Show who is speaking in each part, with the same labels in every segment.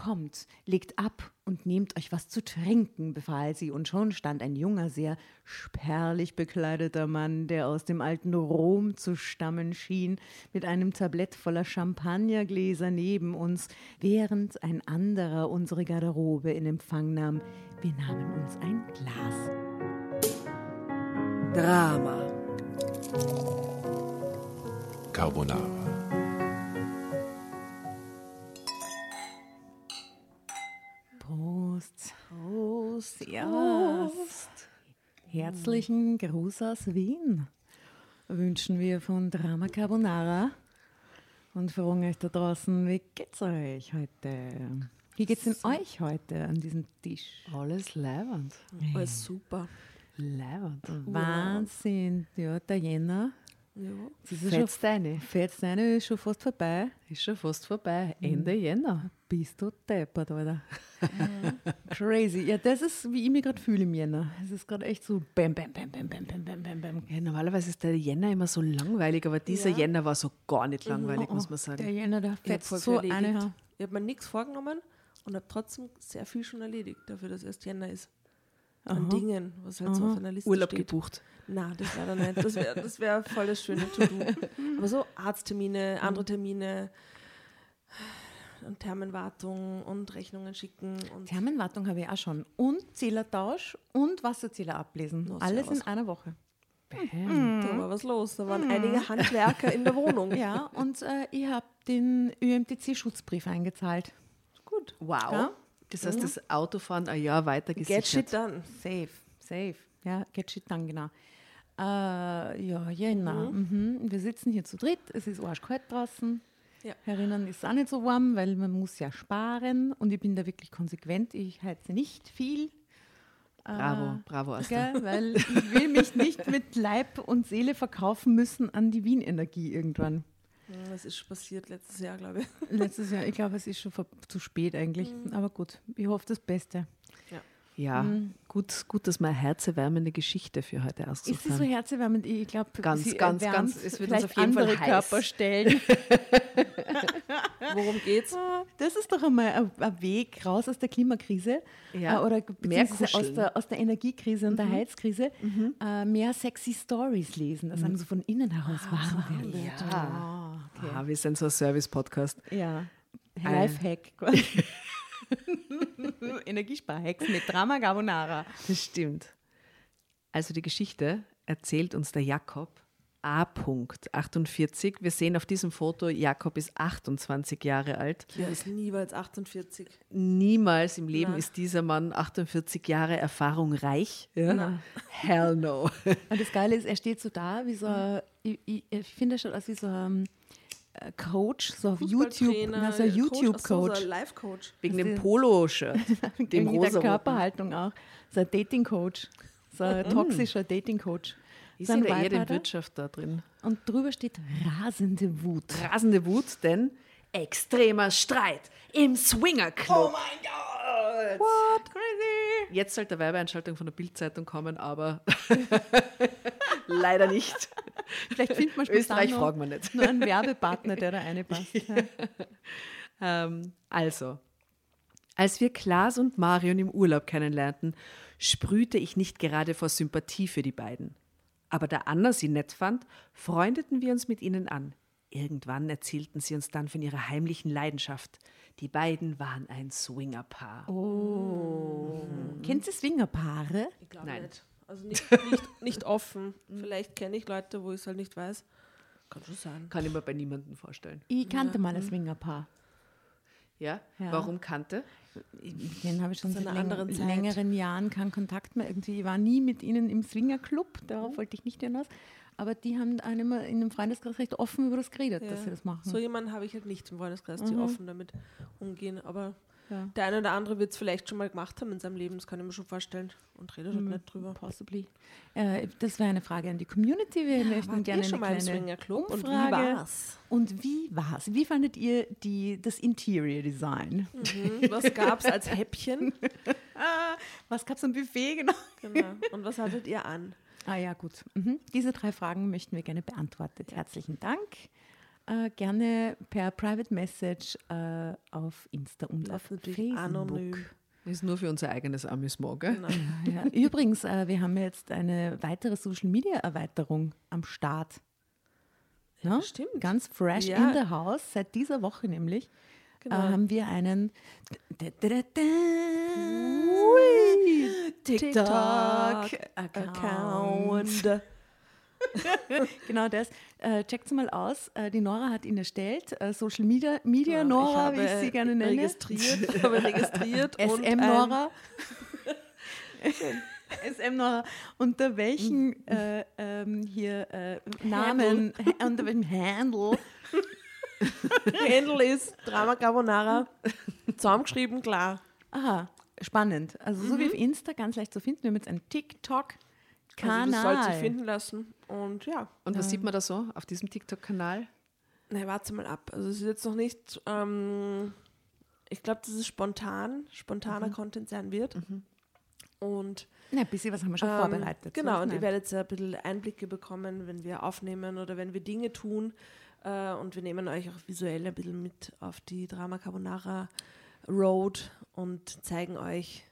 Speaker 1: kommt, legt ab und nehmt euch was zu trinken, befahl sie, und schon stand ein junger, sehr spärlich bekleideter Mann, der aus dem alten Rom zu stammen schien, mit einem Tablett voller Champagnergläser neben uns, während ein anderer unsere Garderobe in Empfang nahm. Wir nahmen uns ein Glas.
Speaker 2: Drama.
Speaker 3: Carbonara.
Speaker 1: Ja. Herzlichen Gruß aus Wien wünschen wir von Drama Carbonara und fragen euch da draußen, wie geht's euch heute? Wie geht's denn euch heute an diesem Tisch?
Speaker 2: Alles leibend.
Speaker 4: Alles super.
Speaker 2: Leibend.
Speaker 1: Wahnsinn, ja, der Jänner.
Speaker 4: Ja.
Speaker 1: Das ist
Speaker 2: Fetzt
Speaker 1: eine, ist schon fast vorbei.
Speaker 2: Ist schon fast vorbei. Ende Jänner.
Speaker 1: Bist du deppert, Alter. Crazy. Ja, das ist, wie ich mich gerade fühle im Jänner. Es ist gerade echt so bam, bam, bam, bam, bam, bam, bam, bam, bam.
Speaker 2: Ja, normalerweise ist der Jänner immer so langweilig, aber dieser
Speaker 4: Ja.
Speaker 2: Jänner war so gar nicht langweilig,
Speaker 1: Oh,
Speaker 2: muss man
Speaker 1: Der
Speaker 2: sagen.
Speaker 1: Jänner, der
Speaker 4: habe
Speaker 1: fetzt
Speaker 4: voll
Speaker 1: so
Speaker 4: viel
Speaker 1: eine.
Speaker 4: erledigt. Ich habe mir nichts vorgenommen und habe trotzdem sehr viel schon erledigt, dafür, dass erst Jänner ist. An Dingen, was halt so auf einer Liste
Speaker 2: Urlaub
Speaker 4: steht.
Speaker 2: gebucht.
Speaker 4: Na, das leider nicht. Das wäre das wär voll das schöne To-Do. Aber so Arzttermine, andere Termine und Thermenwartung und Rechnungen schicken und
Speaker 1: Thermenwartung habe ich auch schon. Und Zählertausch und Wasserzähler ablesen.
Speaker 4: Na,
Speaker 1: Alles in einer Woche.
Speaker 4: da war was los. Da waren einige Handwerker in der Wohnung.
Speaker 1: Ja, und äh, ich habe den ÖMTC-Schutzbrief eingezahlt.
Speaker 4: Gut.
Speaker 2: Wow.
Speaker 1: Ja.
Speaker 2: Das heißt, das Autofahren ein Jahr weiter
Speaker 4: Get
Speaker 2: gesichert.
Speaker 4: shit done.
Speaker 1: Safe, safe. Ja, get shit done, genau. Äh, ja, Jänner. Mhm. Wir sitzen hier zu dritt. Es ist arschkalt draußen.
Speaker 4: Ja.
Speaker 1: Herinnen ist auch nicht so warm, weil man muss ja sparen. Und ich bin da wirklich konsequent. Ich heize nicht viel.
Speaker 2: Bravo, bravo, Asta.
Speaker 1: Gell? Weil ich will mich nicht mit Leib und Seele verkaufen müssen an die Wien-Energie irgendwann.
Speaker 4: Das ist passiert letztes Jahr, glaube ich.
Speaker 1: Letztes Jahr, ich glaube, es ist schon zu spät eigentlich. Aber gut, ich hoffe das Beste.
Speaker 2: Ja, gut, gut, dass wir eine herzerwärmende Geschichte für heute
Speaker 1: Ist sie so
Speaker 2: ausgesucht haben.
Speaker 1: herzerwärmend? Ich glaube,
Speaker 2: Ganz,
Speaker 1: sie
Speaker 2: ganz, ganz. Es wird uns auf jeden Fall
Speaker 1: andere
Speaker 2: heiß.
Speaker 1: Körperstellen.
Speaker 4: Worum geht's?
Speaker 1: Das ist doch einmal ein, Weg raus aus der Klimakrise
Speaker 2: Ja.
Speaker 1: äh, oder
Speaker 2: Mehr
Speaker 1: beziehungsweise aus der, aus der Energiekrise und der Heizkrise. Äh, mehr sexy Stories lesen, dass einem so von innen heraus warm wird.
Speaker 2: Ja. Ah, wir sind so ein Service-Podcast.
Speaker 1: Ja. Lifehack. quasi. Energiesparhacks mit Drama Carbonara.
Speaker 2: Das stimmt. Also die Geschichte erzählt uns der Jakob A. 48. Wir sehen auf diesem Foto, Jakob ist 28 Jahre alt.
Speaker 4: Der ist niemals 48.
Speaker 2: Niemals im Leben
Speaker 4: Na.
Speaker 2: ist dieser Mann 48 Jahre Erfahrung reich. Ja? Hell no.
Speaker 1: Und das Geile ist, er steht so da wie so, ein- ich, ich, ich finde, er schaut aus wie so ein Coach, so auf YouTube, na, so ein
Speaker 4: Coach, ach so, ein Life-Coach.
Speaker 2: Wegen dem Polo-Shirt, dem
Speaker 1: Wegen der
Speaker 2: rosa
Speaker 1: Körperhaltung auch. So ein Dating-Coach. So ein toxischer Dating-Coach.
Speaker 2: Ich
Speaker 1: So
Speaker 2: sehe da eher den. Wirtschaft da drin.
Speaker 1: Und drüber steht rasende Wut.
Speaker 2: Rasende Wut, denn extremer Streit im Swinger Club. Oh mein Gott! What? Crazy! Jetzt sollte eine Werbeeinschaltung von der Bildzeitung kommen, aber leider nicht.
Speaker 1: Vielleicht findet man
Speaker 2: Österreich fragen wir nicht.
Speaker 1: Nur einen Werbepartner, der da eine passt. Ja.
Speaker 2: Ähm, also, als wir Klaas und Marion im Urlaub kennenlernten, sprühte ich nicht gerade vor Sympathie für die beiden. Aber da Anna sie nett fand, freundeten wir uns mit ihnen an. Irgendwann erzählten sie uns dann von ihrer heimlichen Leidenschaft. Die beiden waren ein Swingerpaar.
Speaker 1: Kennt ihr Swingerpaare?
Speaker 4: Ich glaube
Speaker 2: Nein.
Speaker 4: nicht. Also nicht, nicht, nicht offen. Vielleicht kenne ich Leute, wo ich es halt nicht weiß. Kann schon sein.
Speaker 2: Kann ich mir bei niemandem vorstellen.
Speaker 1: Ich kannte mal ein Swingerpaar.
Speaker 2: Ja?
Speaker 1: Ja.
Speaker 2: Warum kannte?
Speaker 1: Denen habe ich schon seit
Speaker 4: einer
Speaker 1: läng
Speaker 4: anderen Zeit.
Speaker 1: längeren Jahren keinen Kontakt mehr. Irgendwie, ich war nie mit ihnen im Swingerclub, darauf wollte ich nicht hinaus. Aber die haben einen immer in einem Freundeskreis recht offen über das geredet, dass sie das machen.
Speaker 4: So jemanden habe ich halt nicht im Freundeskreis, die offen damit umgehen. Aber
Speaker 1: Ja.
Speaker 4: der eine oder andere wird es vielleicht schon mal gemacht haben in seinem Leben, das kann ich mir schon vorstellen. Und redet halt nicht drüber.
Speaker 1: Possibly. Äh, das wäre eine Frage an die Community. Wir möchten
Speaker 4: wart
Speaker 1: gerne
Speaker 4: schon
Speaker 1: eine
Speaker 4: mal
Speaker 1: kleine
Speaker 4: Swingerclub? Und wie war's?
Speaker 1: Und wie war's? Wie fandet ihr die, das Interior Design?
Speaker 4: Mhm. Was gab es als Häppchen?
Speaker 1: Was gab's am Buffet genau?
Speaker 4: Genau. Und was hattet ihr an?
Speaker 1: Ah ja, gut. Mhm. Diese drei Fragen möchten wir gerne beantwortet. Herzlichen Dank. äh, gerne per Private Message äh, auf Insta und auf Facebook.
Speaker 4: anonym.
Speaker 2: Ist nur für unser eigenes Amüsement, gell?
Speaker 4: Genau.
Speaker 1: Ja, übrigens, äh, wir haben jetzt eine weitere Social Media Erweiterung am Start.
Speaker 4: Ja,
Speaker 1: Ja,
Speaker 4: stimmt.
Speaker 1: Ganz fresh
Speaker 4: Ja.
Speaker 1: in the house, seit dieser Woche nämlich.
Speaker 4: Genau.
Speaker 1: Äh, haben wir einen TikTok-Account.
Speaker 4: Account.
Speaker 1: Genau das. Äh, checkt's mal aus. Äh, die Nora hat ihn erstellt. Äh, Social Media, Media
Speaker 4: Genau,
Speaker 1: Nora, wie ich sie gerne nenne.
Speaker 4: Registriert, ich habe registriert
Speaker 1: SM Nora. SM Nora. Unter welchen äh, ähm, hier äh, Namen, unter welchem Handle
Speaker 4: Handle ist Drama Carbonara. Zusammengeschrieben, klar.
Speaker 1: Aha, spannend. Also so wie auf Insta, ganz leicht zu finden. Wir haben jetzt einen TikTok-Kanal.
Speaker 4: Also das sollte sich finden lassen. Und ja,
Speaker 2: Und was sieht man da so auf diesem TikTok-Kanal?
Speaker 4: na, warte mal ab. Also es ist jetzt noch nicht, ähm, ich glaube, dass es spontan, spontaner Content sein wird. Und
Speaker 1: Na, ein bisschen was haben wir schon
Speaker 4: ähm,
Speaker 1: vorbereitet.
Speaker 4: Genau,
Speaker 1: So,
Speaker 4: und ihr werdet ja ein bisschen Einblicke bekommen, wenn wir aufnehmen oder wenn wir Dinge tun. Äh, und wir nehmen euch auch visuell ein bisschen mit auf die Drama Carbonara Road und zeigen euch,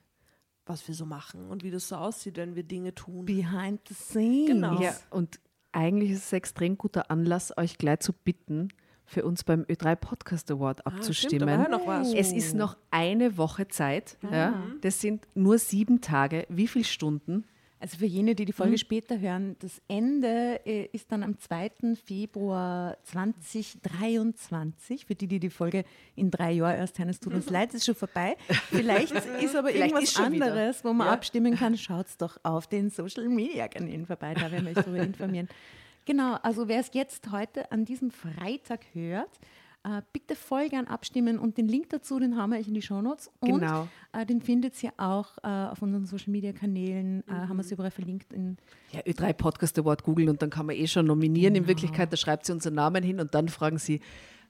Speaker 4: was wir so machen und wie das so aussieht, wenn wir Dinge tun.
Speaker 1: Behind the scenes.
Speaker 4: Genau.
Speaker 2: Ja, und eigentlich ist es ein extrem guter Anlass, euch gleich zu bitten, für uns beim Ö3 Podcast Award
Speaker 4: Ah, stimmt,
Speaker 2: abzustimmen.
Speaker 4: aber noch was.
Speaker 2: Es ist noch eine Woche Zeit. Ja. Das sind nur sieben Tage. Wie viele Stunden?
Speaker 1: Also für jene, die die Folge später hören, das Ende äh, ist dann am 2. Februar 2023. Für die, die die Folge in drei Jahren erst hören, es tut uns leid, es ist schon vorbei. Vielleicht ist aber
Speaker 2: Vielleicht
Speaker 1: irgendwas
Speaker 2: ist
Speaker 1: anderes, wo man
Speaker 2: Ja.
Speaker 1: abstimmen kann. Schaut doch auf den Social Media Kanälen vorbei, da werden wir euch darüber informieren. Genau, also wer es jetzt heute an diesem Freitag hört, äh, bitte voll gern abstimmen und den Link dazu, den haben wir euch in die Shownotes. Und
Speaker 2: Genau.
Speaker 1: äh, den findet ihr auch äh, auf unseren Social Media Kanälen, äh, haben wir es überall verlinkt in
Speaker 2: Ja, Ö3 Podcast Award googeln und dann kann man eh schon nominieren.
Speaker 1: Genau.
Speaker 2: In Wirklichkeit, da schreibt sie unseren Namen hin und dann fragen sie,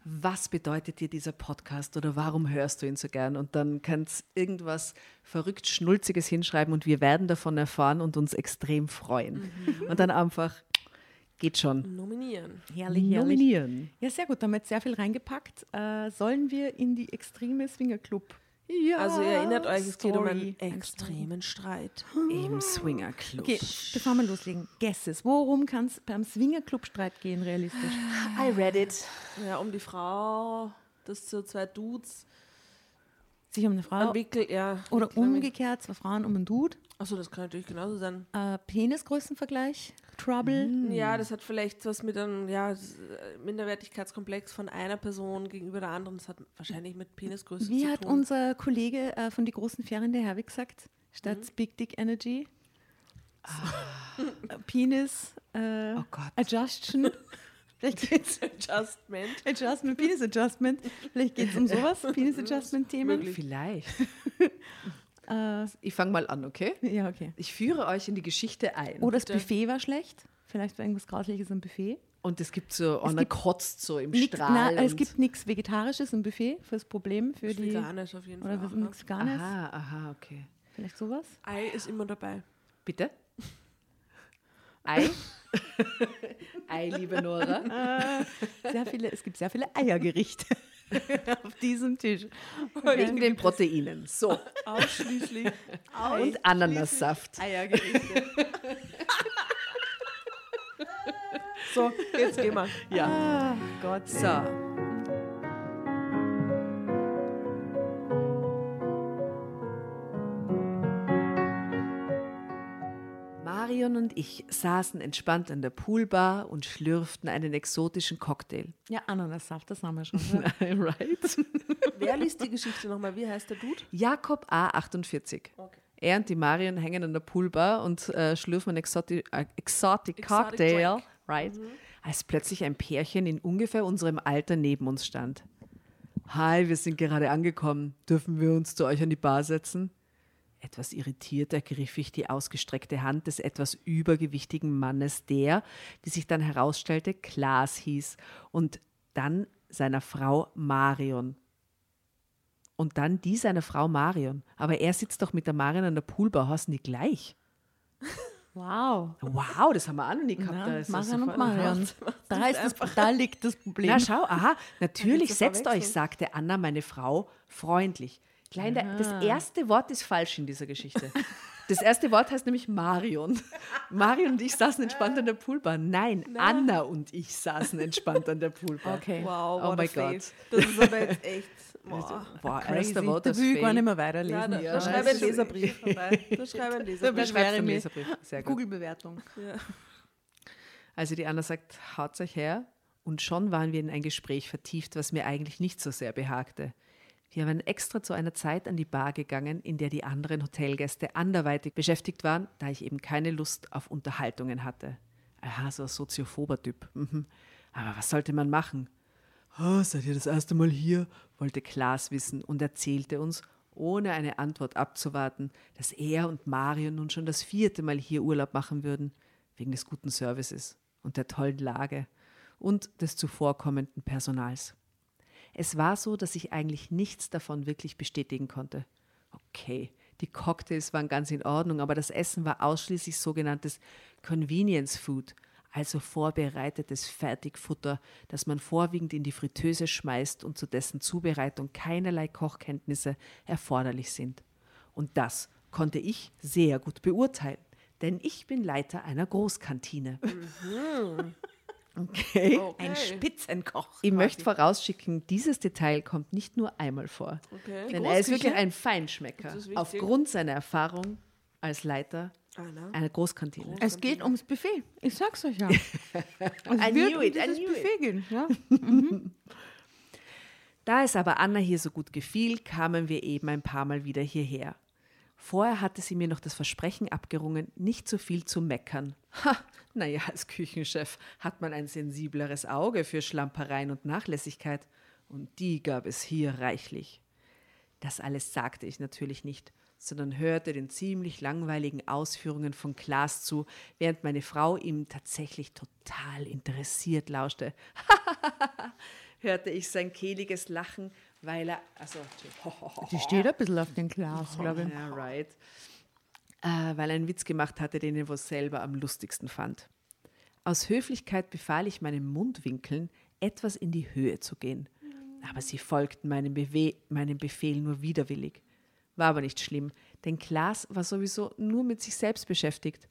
Speaker 2: was bedeutet dir dieser Podcast oder warum hörst du ihn so gern? Und dann kannst irgendwas verrückt Schnulziges hinschreiben und wir werden davon erfahren und uns extrem freuen. Und dann einfach, geht schon.
Speaker 4: Nominieren.
Speaker 1: Herrlich, herrlich.
Speaker 2: Nominieren.
Speaker 1: Ja, sehr gut. Da haben wir jetzt sehr viel reingepackt. Äh, sollen wir in die extreme Swinger Club? Ja.
Speaker 4: Also ihr erinnert euch, es geht um einen extremen Streit.
Speaker 2: Im Swinger Club.
Speaker 1: Okay, bevor wir loslegen, Guesses. Worum kann es beim Swinger Club Streit gehen, realistisch?
Speaker 2: I read it.
Speaker 4: Ja, um die Frau, dass so zwei Dudes
Speaker 1: Sich um eine Frau
Speaker 4: entwickelt, ja.
Speaker 1: oder umgekehrt, zwei Frauen um einen Dude.
Speaker 4: Achso, das kann natürlich genauso sein.
Speaker 1: Äh, Penisgrößenvergleich, Trouble.
Speaker 4: Ja, das hat vielleicht was mit einem ja, äh, Minderwertigkeitskomplex von einer Person gegenüber der anderen. Das hat wahrscheinlich mit Penisgröße
Speaker 1: Wie
Speaker 4: zu
Speaker 1: hat
Speaker 4: tun.
Speaker 1: unser Kollege äh, von die großen Ferien, der Herwig, gesagt? Statt
Speaker 4: Mhm.
Speaker 1: Big Dick Energy. Äh, Penis äh,
Speaker 2: Oh Gott.
Speaker 1: Adjustment. Vielleicht geht's
Speaker 4: Adjustment.
Speaker 1: Adjustment, Penis Adjustment. Vielleicht geht es um sowas, Penis Adjustment-Themen.
Speaker 2: Vielleicht.
Speaker 1: Äh,
Speaker 2: Ich fange mal an, okay?
Speaker 1: ja, okay.
Speaker 2: Ich führe euch in die Geschichte ein.
Speaker 1: Oder das Buffet war schlecht. Vielleicht war irgendwas Grausliches am Buffet.
Speaker 2: Und es gibt so, Anna
Speaker 1: gibt
Speaker 2: kotzt so im
Speaker 1: Nix,
Speaker 2: Strahl.
Speaker 1: na, es gibt nichts Vegetarisches im Buffet fürs Problem, für die.
Speaker 4: Veganisch auf jeden
Speaker 1: Oder
Speaker 4: Fall.
Speaker 1: was
Speaker 4: Auch, ne?
Speaker 1: nichts Veganes.
Speaker 2: Aha, aha, okay.
Speaker 1: Vielleicht sowas.
Speaker 4: Ei ist immer dabei.
Speaker 2: Bitte? Ei? Ei, liebe Nora.
Speaker 1: Sehr viele, es gibt sehr viele Eiergerichte auf diesem Tisch.
Speaker 2: Wegen den Proteinen. So.
Speaker 4: Ausschließlich.
Speaker 2: Und Ananassaft.
Speaker 1: Eiergerichte.
Speaker 4: So, jetzt gehen wir.
Speaker 2: Ja.
Speaker 1: Ah, Gott.
Speaker 2: So. Marion und ich saßen entspannt an der Poolbar und schlürften einen exotischen Cocktail.
Speaker 1: Ja, Ananassaft, das haben wir schon.
Speaker 2: right?
Speaker 4: Wer liest die Geschichte nochmal? Wie heißt der Dude?
Speaker 2: Jakob A48.
Speaker 4: Okay.
Speaker 2: Er und die Marion hängen an der Poolbar und äh, schlürfen einen Exotic, äh, Exotic
Speaker 4: Exotic
Speaker 2: Cocktail,
Speaker 4: Drink.
Speaker 2: right? Als plötzlich ein Pärchen in ungefähr unserem Alter neben uns stand. Hi, wir sind gerade angekommen. Dürfen wir uns zu euch an die Bar setzen? Etwas irritiert ergriff ich die ausgestreckte Hand des etwas übergewichtigen Mannes, der, wie sich dann herausstellte, Klaas hieß, und dann seiner Frau Marion. Und dann die seiner Frau Marion. Aber er sitzt doch mit der Marion an der Poolbar, heißen die gleich?
Speaker 1: Wow.
Speaker 2: Wow, das haben wir auch noch nie gehabt.
Speaker 1: Ja,
Speaker 2: Da ist
Speaker 1: Marion und Marion. Da, ist das, da liegt das Problem.
Speaker 2: Na schau, aha, natürlich, setzt euch, sagte Anna, meine Frau, freundlich. Klein, der- das erste Wort ist falsch in dieser Geschichte. Das erste Wort heißt nämlich Marion. Marion und ich saßen entspannt an der Poolbar. Nein, Anna und ich saßen entspannt an der Poolbar.
Speaker 1: Okay.
Speaker 4: Wow,
Speaker 2: Oh mein. Gott.
Speaker 4: Das ist aber jetzt echt. Boah.
Speaker 2: Boah,
Speaker 1: Crazy.
Speaker 2: erster Wort
Speaker 1: da
Speaker 2: das
Speaker 1: will ich gar nicht mehr weiterlesen.
Speaker 4: Ja, da,
Speaker 2: Ja,
Speaker 4: da schreibe ein
Speaker 2: ist-
Speaker 4: Leserbrief vorbei. Da schreibe ein
Speaker 1: Da
Speaker 4: Leserbrief.
Speaker 2: Da einen
Speaker 1: mich.
Speaker 2: Leserbrief. Sehr gut.
Speaker 1: Google-Bewertung.
Speaker 4: Ja.
Speaker 2: Also die Anna sagt, haut euch her. Und schon waren wir in ein Gespräch vertieft, was mir eigentlich nicht so sehr behagte. Wir waren extra zu einer Zeit an die Bar gegangen, in der die anderen Hotelgäste anderweitig beschäftigt waren, da ich eben keine Lust auf Unterhaltungen hatte. Aha, so ein soziophober Typ. Mhm. Aber was sollte man machen? "Ah, seid ihr das erste Mal hier? wollte Klaas wissen und erzählte uns, ohne eine Antwort abzuwarten, dass er und Mario nun schon das vierte Mal hier Urlaub machen würden, wegen des guten Services und der tollen Lage und des zuvorkommenden Personals. Es war so, dass ich eigentlich nichts davon wirklich bestätigen konnte. Okay, die Cocktails waren ganz in Ordnung, aber das Essen war ausschließlich sogenanntes Convenience Food, also vorbereitetes Fertigfutter, das man vorwiegend in die Fritteuse schmeißt und zu dessen Zubereitung keinerlei Kochkenntnisse erforderlich sind. Und das konnte ich sehr gut beurteilen, denn ich bin Leiter einer Großkantine. Okay.
Speaker 1: Ein Spitzenkoch.
Speaker 2: Ich möchte vorausschicken, dieses Detail kommt nicht nur einmal vor.
Speaker 4: Okay.
Speaker 2: Denn er ist wirklich ein Feinschmecker. Aufgrund seiner Erfahrung als Leiter einer Großkantine.
Speaker 1: Es geht ums Buffet. Ich sag's euch ja. Es wird um dieses Buffet gehen. Ja.
Speaker 2: Da es aber Anna hier so gut gefiel, kamen wir eben ein paar Mal wieder hierher. Vorher hatte sie mir noch das Versprechen abgerungen, nicht so viel zu meckern. Ha, naja, als Küchenchef hat man ein sensibleres Auge für Schlampereien und Nachlässigkeit. Und die gab es hier reichlich. Das alles sagte ich natürlich nicht, sondern hörte den ziemlich langweiligen Ausführungen von Klaas zu, während meine Frau ihm tatsächlich total interessiert lauschte. hörte ich sein kehliges Lachen, weil er, also,
Speaker 1: Die steht ein bisschen auf den Glas, glaube ich.
Speaker 2: ja, right. Äh, weil er einen Witz gemacht hatte, den er wohl selber am lustigsten fand. Aus Höflichkeit befahl ich meinen Mundwinkeln, etwas in die Höhe zu gehen. Aber sie folgten meinem, Bewe meinem Befehl nur widerwillig. War aber nicht schlimm, denn Klaas war sowieso nur mit sich selbst beschäftigt.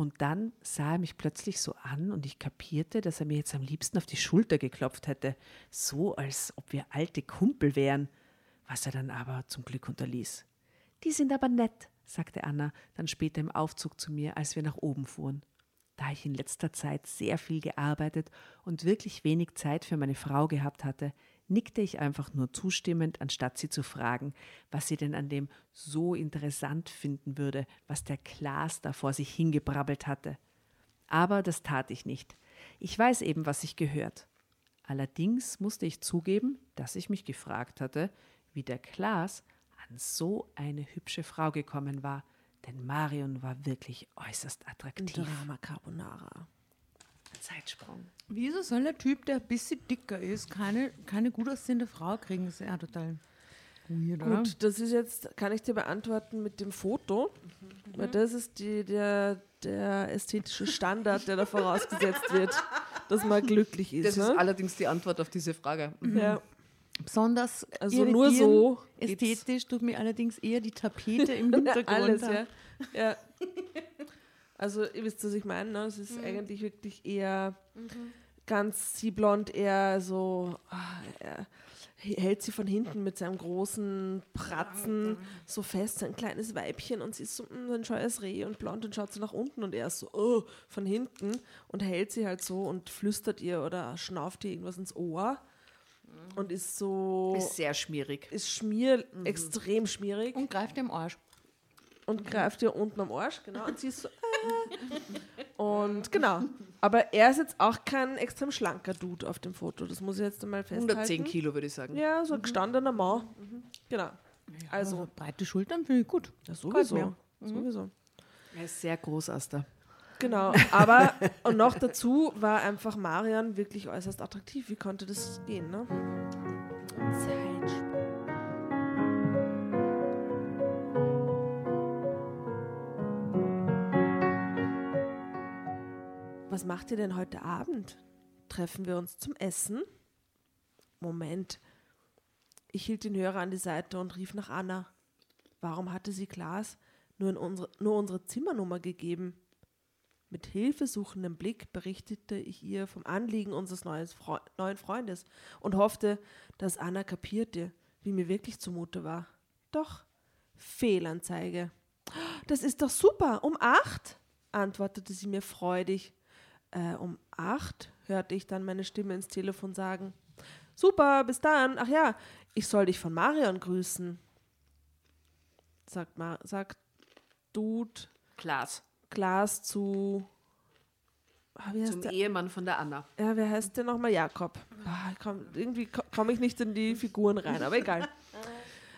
Speaker 2: Und dann sah er mich plötzlich so an und ich kapierte, dass er mir jetzt am liebsten auf die Schulter geklopft hätte, so als ob wir alte Kumpel wären, was er dann aber zum Glück unterließ. Die sind aber nett, sagte Anna dann später im Aufzug zu mir, als wir nach oben fuhren. Da ich in letzter Zeit sehr viel gearbeitet und wirklich wenig Zeit für meine Frau gehabt hatte, nickte ich einfach nur zustimmend, anstatt sie zu fragen, was sie denn an dem so interessant finden würde, was der Klaas da vor sich hingebrabbelt hatte. Aber das tat ich nicht. Ich weiß eben, was sich gehört. Allerdings musste ich zugeben, dass ich mich gefragt hatte, wie der Klaas an so eine hübsche Frau gekommen war, denn Marion war wirklich äußerst attraktiv.
Speaker 4: Drama Carbonara.
Speaker 2: Zeitsprung.
Speaker 1: Wieso soll der Typ, der ein bisschen dicker ist, keine, keine gut aussehende Frau kriegen? Das ist ja total weird, oder?
Speaker 4: Gut, das ist jetzt, kann ich dir beantworten mit dem Foto, weil das ist die, der, der ästhetische Standard, der da vorausgesetzt wird, dass man glücklich ist.
Speaker 2: Das ist
Speaker 4: ne?
Speaker 2: allerdings die Antwort auf diese Frage.
Speaker 4: ja.
Speaker 1: Besonders
Speaker 4: Also nur so geht's.
Speaker 1: ästhetisch tut mir allerdings eher die Tapete im Hintergrund.
Speaker 4: Alles, ja. ja. Also, ihr wisst, was ich meine. Ne? Es ist eigentlich wirklich eher ganz sie blond, eher so, ah, er hält sie von hinten mit seinem großen Pratzen so fest, ein kleines Weibchen und sie ist so mm, ein scheues Reh und blond und schaut so nach unten und er ist so oh, von hinten und hält sie halt so und flüstert ihr oder schnauft ihr irgendwas ins Ohr und ist so,
Speaker 2: Ist sehr schmierig.
Speaker 4: ist schmier, extrem schmierig
Speaker 1: Und greift im Arsch.
Speaker 4: und greift ihr unten am Arsch, genau, und sie ist so. Und genau. Aber er ist jetzt auch kein extrem schlanker Dude auf dem Foto. Das muss ich jetzt einmal festhalten.
Speaker 2: 110 Kilo, würde ich sagen.
Speaker 4: Ja, so ein gestandener Mann. Genau.
Speaker 1: Also
Speaker 4: Also,
Speaker 1: breite Schultern finde ich gut.
Speaker 4: ja, sowieso.
Speaker 1: mir.
Speaker 4: Sowieso.
Speaker 2: Er ist sehr groß, Asta.
Speaker 4: Genau. Aber, und noch dazu war einfach Marian wirklich äußerst attraktiv. Wie konnte das gehen, ne? Zeitsprung. Was macht ihr denn heute Abend? Treffen wir uns zum Essen? Moment. Ich hielt den Hörer an die Seite und rief nach Anna. Warum hatte sie Klaas nur, unsere, nur unsere Zimmernummer gegeben? Mit hilfesuchendem Blick berichtete ich ihr vom Anliegen unseres Fre neuen Freundes und hoffte, dass Anna kapierte, wie mir wirklich zumute war. Doch, Fehlanzeige. Das ist doch super, um acht, antwortete sie mir freudig. Äh, um acht, hörte ich dann meine Stimme ins Telefon sagen. Super, bis dann. Ach ja, ich soll dich von Marion grüßen. Sagt, Ma sagt Dude
Speaker 2: Klaas.
Speaker 4: Klaas zu. Ah,
Speaker 2: Zum
Speaker 4: der?
Speaker 2: Ehemann von der Anna.
Speaker 4: Ja, wer heißt der nochmal? Jakob. Ah, komm, irgendwie ko- komme ich nicht in die Figuren rein, aber egal.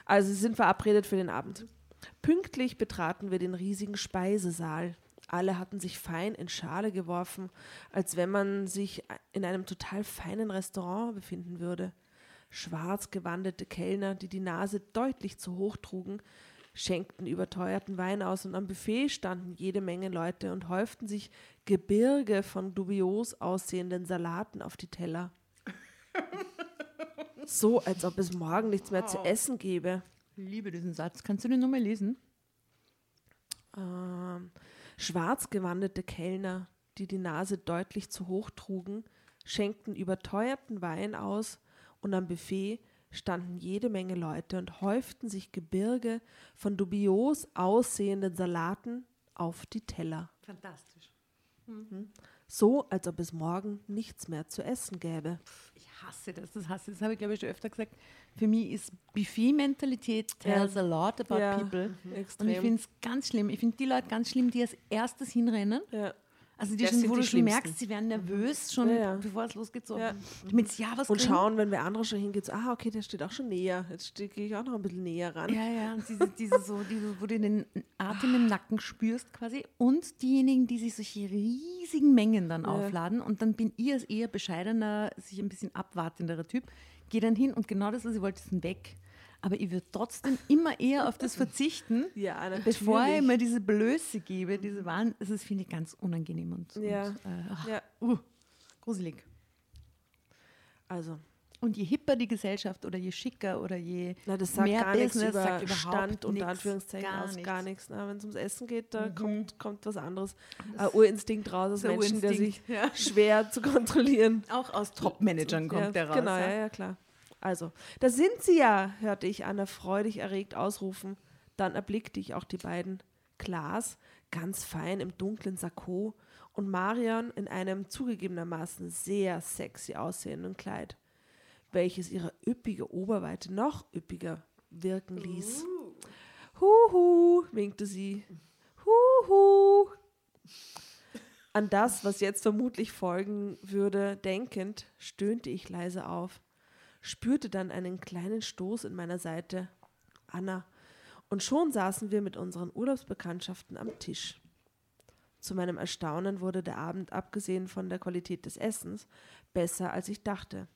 Speaker 4: Also, sie sind verabredet für den Abend. Pünktlich betraten wir den riesigen Speisesaal. Alle hatten sich fein in Schale geworfen, als wenn man sich in einem total feinen Restaurant befinden würde. Schwarz gewandete Kellner, die die Nase deutlich zu hoch trugen, schenkten überteuerten Wein aus und am Buffet standen jede Menge Leute und häuften sich Gebirge von dubios aussehenden Salaten auf die Teller. So, als ob es morgen nichts mehr zu essen gäbe.
Speaker 1: Ich liebe diesen Satz. Kannst du den nochmal lesen?
Speaker 4: Ähm, schwarz gewandete Kellner, die die Nase deutlich zu hoch trugen, schenkten überteuerten Wein aus und am Buffet standen jede Menge Leute und häuften sich Gebirge von dubios aussehenden Salaten auf die Teller.
Speaker 1: Fantastisch.
Speaker 4: So, als ob es morgen nichts mehr zu essen gäbe.
Speaker 1: Ich hasse das, das hasse ich. Das habe ich, glaube ich, schon öfter gesagt. Für mich ist Buffet-Mentalität tells a lot about
Speaker 4: Ja,
Speaker 1: people.
Speaker 4: mhm,
Speaker 1: Und ich finde es ganz schlimm. Ich finde die Leute ganz schlimm, die als erstes hinrennen.
Speaker 4: Ja.
Speaker 1: Also die
Speaker 2: Das
Speaker 1: schon, wo
Speaker 2: die
Speaker 1: du schon merkst, sie werden nervös, schon
Speaker 4: Ja, ja.
Speaker 1: bevor es losgeht. So,
Speaker 4: Ja.
Speaker 1: damit ja was
Speaker 4: Und
Speaker 1: kriegen.
Speaker 4: schauen, wenn wer andere schon hingeht, so, ah, okay, der steht auch schon näher. Jetzt gehe ich auch noch ein bisschen näher ran.
Speaker 1: Ja, ja, und diese, diese so, diese, wo du den Atem im Nacken spürst quasi. Und diejenigen, die sich solche riesigen Mengen dann aufladen. Und dann bin ich als eher bescheidener, sich ein bisschen abwartenderer Typ, gehe dann hin und genau das, was ich wollte, ist ein weg. Aber ich würde trotzdem immer eher auf das verzichten,
Speaker 4: Ja,
Speaker 1: bevor ich mir diese Blöße gebe, diese Waren. Das ist, finde ich, ganz unangenehm und,
Speaker 4: Ja.
Speaker 1: und äh,
Speaker 4: Ja,
Speaker 1: uh, gruselig.
Speaker 4: also,
Speaker 1: Und je hipper die Gesellschaft oder je schicker oder je
Speaker 4: na, das sagt
Speaker 1: mehr
Speaker 4: gar
Speaker 1: Business,
Speaker 4: über
Speaker 1: sagt überhaupt
Speaker 4: Stand unter Anführungszeichen
Speaker 1: gar
Speaker 4: aus,
Speaker 1: nichts.
Speaker 4: gar nichts. Wenn es ums Essen geht, da
Speaker 1: Mhm.
Speaker 4: kommt, kommt was anderes. Ein Urinstinkt raus aus Menschen, der sich
Speaker 1: ja.
Speaker 4: schwer zu kontrollieren.
Speaker 1: Auch aus Top-Managern kommt
Speaker 4: ja,
Speaker 1: der raus.
Speaker 4: Genau, ja, ja, klar. Also, da sind sie ja, hörte ich Anna freudig erregt ausrufen. Dann erblickte ich auch die beiden. Klaas, ganz fein im dunklen Sakko und Marion in einem zugegebenermaßen sehr sexy aussehenden Kleid, welches ihre üppige Oberweite noch üppiger wirken ließ. Huhu, winkte sie. Huhu. An das, was jetzt vermutlich folgen würde, denkend, stöhnte ich leise auf, spürte dann einen kleinen Stoß in meiner Seite. Anna. Und schon saßen wir mit unseren Urlaubsbekanntschaften am Tisch. Zu meinem Erstaunen wurde der Abend, abgesehen von der Qualität des Essens, besser als ich dachte.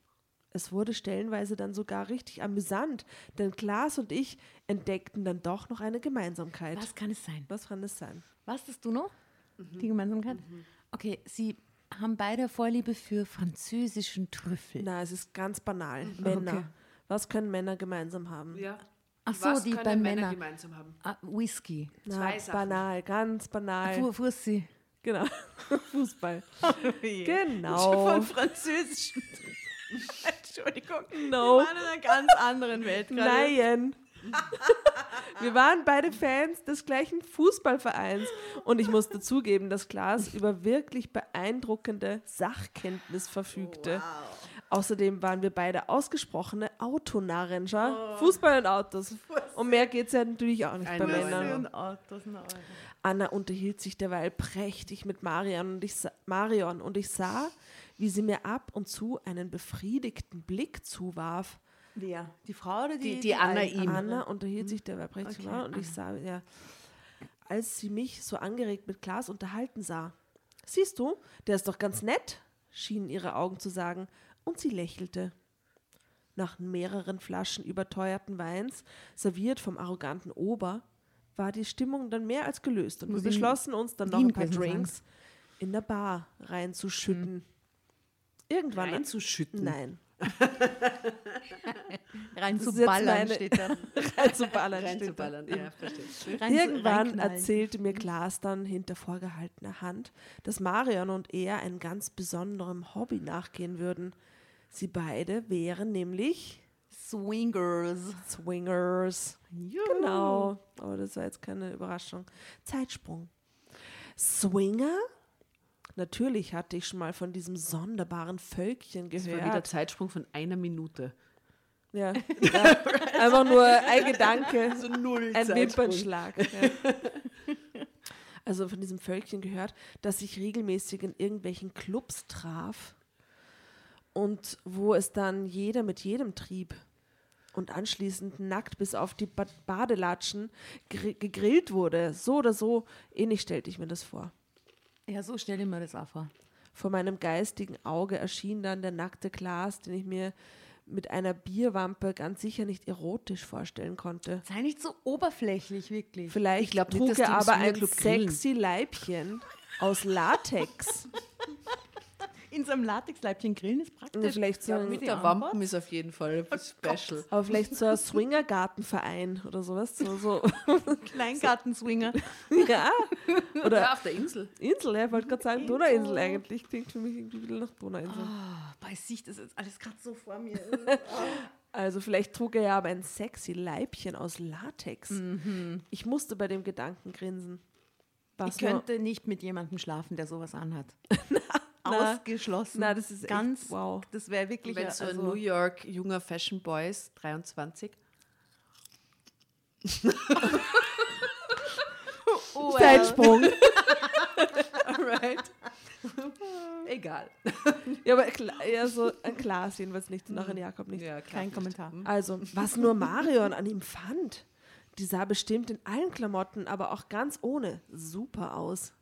Speaker 4: Es wurde stellenweise dann sogar richtig amüsant, denn Klaas und ich entdeckten dann doch noch eine Gemeinsamkeit.
Speaker 1: Was kann es sein?
Speaker 4: Was kann es sein?
Speaker 1: Was hast du noch? Die Gemeinsamkeit? Okay, sie haben beide Vorliebe für französischen Trüffel.
Speaker 4: Na, es ist ganz banal. Männer.
Speaker 1: Okay.
Speaker 4: Was können Männer gemeinsam haben?
Speaker 2: Ja.
Speaker 1: Ach so,
Speaker 2: Was
Speaker 1: die
Speaker 2: können
Speaker 1: bei
Speaker 2: Männer
Speaker 1: Männern.
Speaker 2: gemeinsam haben?
Speaker 1: Ah, Whisky.
Speaker 4: Na,
Speaker 2: Zwei Sachen.
Speaker 4: banal, ganz banal.
Speaker 1: Fu Fussi.
Speaker 4: Genau. Fußball.
Speaker 1: Schon
Speaker 4: Genau.
Speaker 1: von französischen Entschuldigung.
Speaker 4: No.
Speaker 1: Wir waren in einer ganz anderen Welt gerade.
Speaker 4: Nein. Wir waren beide Fans des gleichen Fußballvereins und ich musste zugeben, dass Klaas über wirklich beeindruckende Sachkenntnis verfügte. Außerdem waren wir beide ausgesprochene Autonarren. schau? Fußball und Autos. Und mehr geht es ja natürlich auch nicht bei
Speaker 2: Einmal
Speaker 4: Männern.
Speaker 1: und Autos.
Speaker 4: Anna unterhielt sich derweil prächtig mit Marion und ich, Marion und ich sah, wie sie mir ab und zu einen befriedigten Blick zuwarf.
Speaker 1: Wer? Die Frau oder die?
Speaker 2: Die- die Anna
Speaker 1: Alte?
Speaker 2: ihm.
Speaker 4: Anna unterhielt sich derweil prächtig
Speaker 1: Okay,
Speaker 4: und ich sah, ja, als sie mich so angeregt mit Klaas unterhalten sah. Siehst du, der ist doch ganz nett, schienen ihre Augen zu sagen, und sie lächelte. Nach mehreren Flaschen überteuerten Weins, serviert vom arroganten Ober, war die Stimmung dann mehr als gelöst und
Speaker 1: Muss
Speaker 4: wir beschlossen uns dann noch ein paar
Speaker 1: gewesen sein.
Speaker 4: Drinks in der Bar reinzuschütten. Irgendwann.
Speaker 2: Reinzuschütten.
Speaker 4: Nein.
Speaker 1: Rein zu
Speaker 4: ist jetzt
Speaker 1: ballern
Speaker 4: meine-
Speaker 1: steht da.
Speaker 4: Reinzuballern.
Speaker 2: Reinzuballern. Ja, verstehe.
Speaker 1: Rein zu-
Speaker 4: Irgendwann erzählte mir Klaas dann hinter vorgehaltener Hand, dass Marion und er einem ganz besonderem Hobby nachgehen würden. Sie beide wären nämlich
Speaker 1: Swingers.
Speaker 4: Swingers. Genau. Aber das war jetzt keine Überraschung. Zeitsprung. Swinger? Natürlich hatte ich schon mal von diesem sonderbaren Völkchen
Speaker 2: Das war wieder
Speaker 4: gehört.
Speaker 2: Zeitsprung von einer Minute.
Speaker 4: Ja. ja. Einfach nur ein Gedanke.
Speaker 2: So null
Speaker 4: Ein Wimpernschlag. Ja. Also von diesem Völkchen gehört, das sich regelmäßig in irgendwelchen Clubs traf und wo es dann jeder mit jedem trieb und anschließend nackt bis auf die ba Badelatschen gr gegrillt wurde. So oder so, ähnlich stellte ich mir das vor.
Speaker 1: Ja, so stell dir mal das auch vor.
Speaker 4: Vor meinem geistigen Auge erschien dann der nackte Glas, den ich mir mit einer Bierwampe ganz sicher nicht erotisch vorstellen konnte.
Speaker 1: Sei nicht so oberflächlich, wirklich.
Speaker 4: Vielleicht
Speaker 2: Ich nicht,
Speaker 4: trug
Speaker 2: dass
Speaker 4: er aber ein sexy Leibchen aus Latex.
Speaker 1: In so einem Latexleibchen grillen ist
Speaker 4: Ja,
Speaker 1: praktisch.
Speaker 4: vielleicht so ein,
Speaker 1: mit
Speaker 2: Der Wampen ist auf jeden Fall special.
Speaker 4: aber vielleicht so ein Swingergartenverein oder sowas. So, so.
Speaker 1: Kleingartenswinger.
Speaker 4: ja. Oder
Speaker 2: Ja, auf der Insel.
Speaker 4: Insel, ja, ich wollte gerade sagen Donauinsel eigentlich. Klingt für mich irgendwie wieder nach Donauinsel.
Speaker 1: Ah, bei sich, das ist alles gerade so vor mir.
Speaker 4: Also vielleicht trug er ja aber ein sexy Leibchen aus Latex.
Speaker 1: Mhm.
Speaker 4: Ich musste bei dem Gedanken grinsen. Was
Speaker 1: ich könnte nicht mit jemandem schlafen, der sowas anhat. Ausgeschlossen.
Speaker 4: na, das ist echt-
Speaker 1: ganz
Speaker 4: wow.
Speaker 1: Das wäre wirklich
Speaker 2: Wenn so ein
Speaker 1: also,
Speaker 2: New York junger Fashion Boy ist, 23.
Speaker 1: oh, well.
Speaker 4: Zeitsprung.
Speaker 2: Alright. Egal.
Speaker 4: ja, aber ja, so ein Glas jedenfalls nicht und auch ein Jakob nicht.
Speaker 2: Ja,
Speaker 1: Kein Kommentar.
Speaker 4: Also, was nur Marion an ihm fand, die sah bestimmt in allen Klamotten, aber auch ganz ohne, super aus.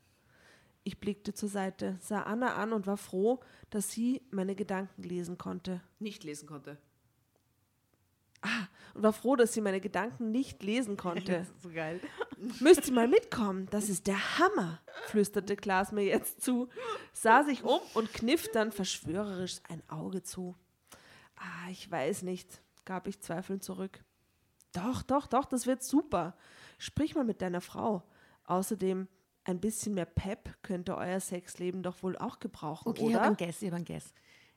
Speaker 4: Ich blickte zur Seite, sah Anna an und war froh, dass sie meine Gedanken lesen konnte.
Speaker 2: Nicht lesen konnte.
Speaker 4: Und war froh, dass sie meine Gedanken nicht lesen konnte.
Speaker 1: Das ist so geil.
Speaker 4: Müsst ihr mal mitkommen, das ist der Hammer, flüsterte Klaas mir jetzt zu, sah sich um und kniff dann verschwörerisch ein Auge zu. Ah, ich weiß nicht, gab ich zweifelnd zurück. Doch, doch, doch, das wird super. Sprich mal mit deiner Frau. Außerdem, ein bisschen mehr Pep könnte euer Sexleben doch wohl auch gebrauchen,
Speaker 1: Okay, ich habe
Speaker 4: oder?
Speaker 1: einen Guess, ich habe einen Guess.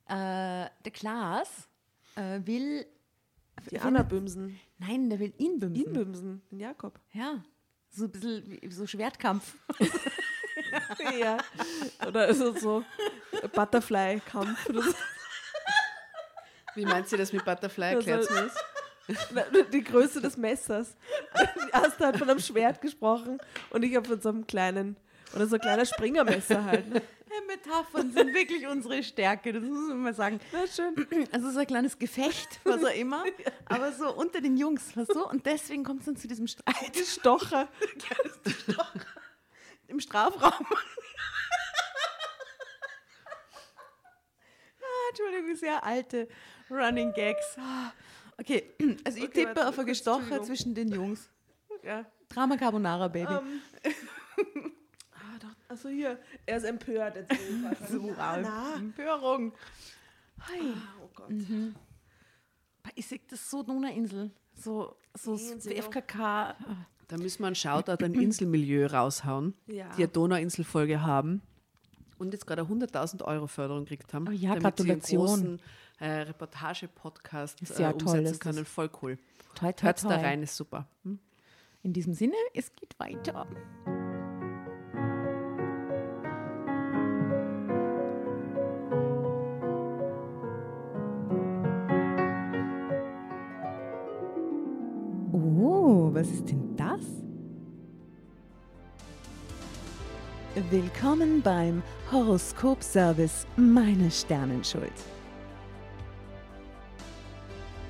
Speaker 1: Äh, der Klaas äh, will.
Speaker 4: Die Anna bümsen.
Speaker 1: Nein, der will ihn bimsen.
Speaker 4: Ihn bümsen, den Jakob.
Speaker 1: Ja. So ein bisschen wie so Schwertkampf.
Speaker 4: ja. Oder so, so Butterfly-Kampf oder.
Speaker 2: Wie meint sie das mit Butterfly?
Speaker 4: Also-
Speaker 2: Erklärt mir das.
Speaker 4: Na, Die Größe des Messers. Die Asta hat von einem Schwert gesprochen und ich habe von so einem kleinen, oder so ein kleiner Springermesser halt. Ne?
Speaker 1: Metaphern sind wirklich unsere Stärke, das muss man mal sagen.
Speaker 4: Na schön.
Speaker 1: Also so ein kleines Gefecht, was auch immer, aber so unter den Jungs, weißt du? Und deswegen kommt es dann zu diesem Streit
Speaker 4: Stocher.
Speaker 1: im Strafraum. ah, Entschuldigung, sehr alte Running Gags. Ah, Okay, also ich
Speaker 4: Okay,
Speaker 1: tippe
Speaker 4: warte,
Speaker 1: auf ein
Speaker 4: Entschuldigung.
Speaker 1: zwischen den Jungs.
Speaker 4: Ja.
Speaker 1: Drama Carbonara, Baby.
Speaker 4: Ähm. Ah, doch. Also hier, er ist empört. Jetzt
Speaker 1: so,
Speaker 4: na, na.
Speaker 1: Empörung. Hi.
Speaker 4: Oh Gott.
Speaker 1: Ich sehe das so Donauinsel. So, so
Speaker 4: doch.
Speaker 1: FKK.
Speaker 2: Da müssen wir einen Shoutout an Inselmilieu raushauen,
Speaker 4: Ja.
Speaker 2: die eine Donauinsel-Folge haben und jetzt gerade 100.000 Euro Förderung gekriegt haben.
Speaker 1: Oh ja,
Speaker 2: damit sie einen
Speaker 1: Gratulation.
Speaker 2: Äh, Reportage-Podcast äh,
Speaker 1: toll,
Speaker 2: umsetzen
Speaker 1: das.
Speaker 2: können. Voll cool.
Speaker 1: Toi, toi,
Speaker 2: Hört da
Speaker 1: toi.
Speaker 2: rein, ist super. Hm?
Speaker 1: In diesem Sinne, es geht weiter. Oh, was ist denn das? Willkommen beim Horoskop-Service Meine Sternenschuld.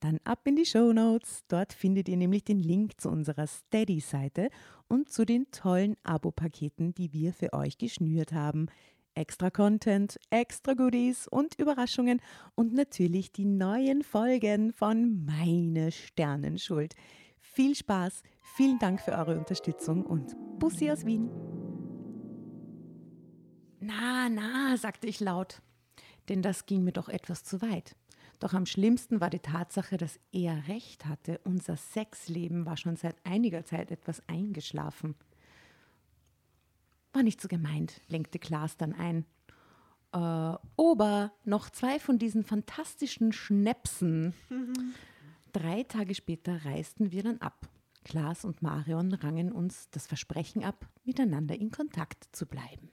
Speaker 1: Dann ab in die Show Notes. Dort findet ihr nämlich den Link zu unserer Steady-Seite und zu den tollen Abo-Paketen, die wir für euch geschnürt haben. Extra Content, extra Goodies und Überraschungen und natürlich die neuen Folgen von Meine Sternenschuld. Viel Spaß, vielen Dank für eure Unterstützung und Bussi aus Wien. Na, na, sagte ich laut, denn das ging mir doch etwas zu weit. Doch am schlimmsten war die Tatsache, dass er recht hatte. Unser Sexleben war schon seit einiger Zeit etwas eingeschlafen. War nicht so gemeint, lenkte Klaas dann ein. Äh, Ober, noch zwei von diesen fantastischen Schnäpsen. Drei Tage später reisten wir dann ab. Klaas und Marion rangen uns das Versprechen ab, miteinander in Kontakt zu bleiben.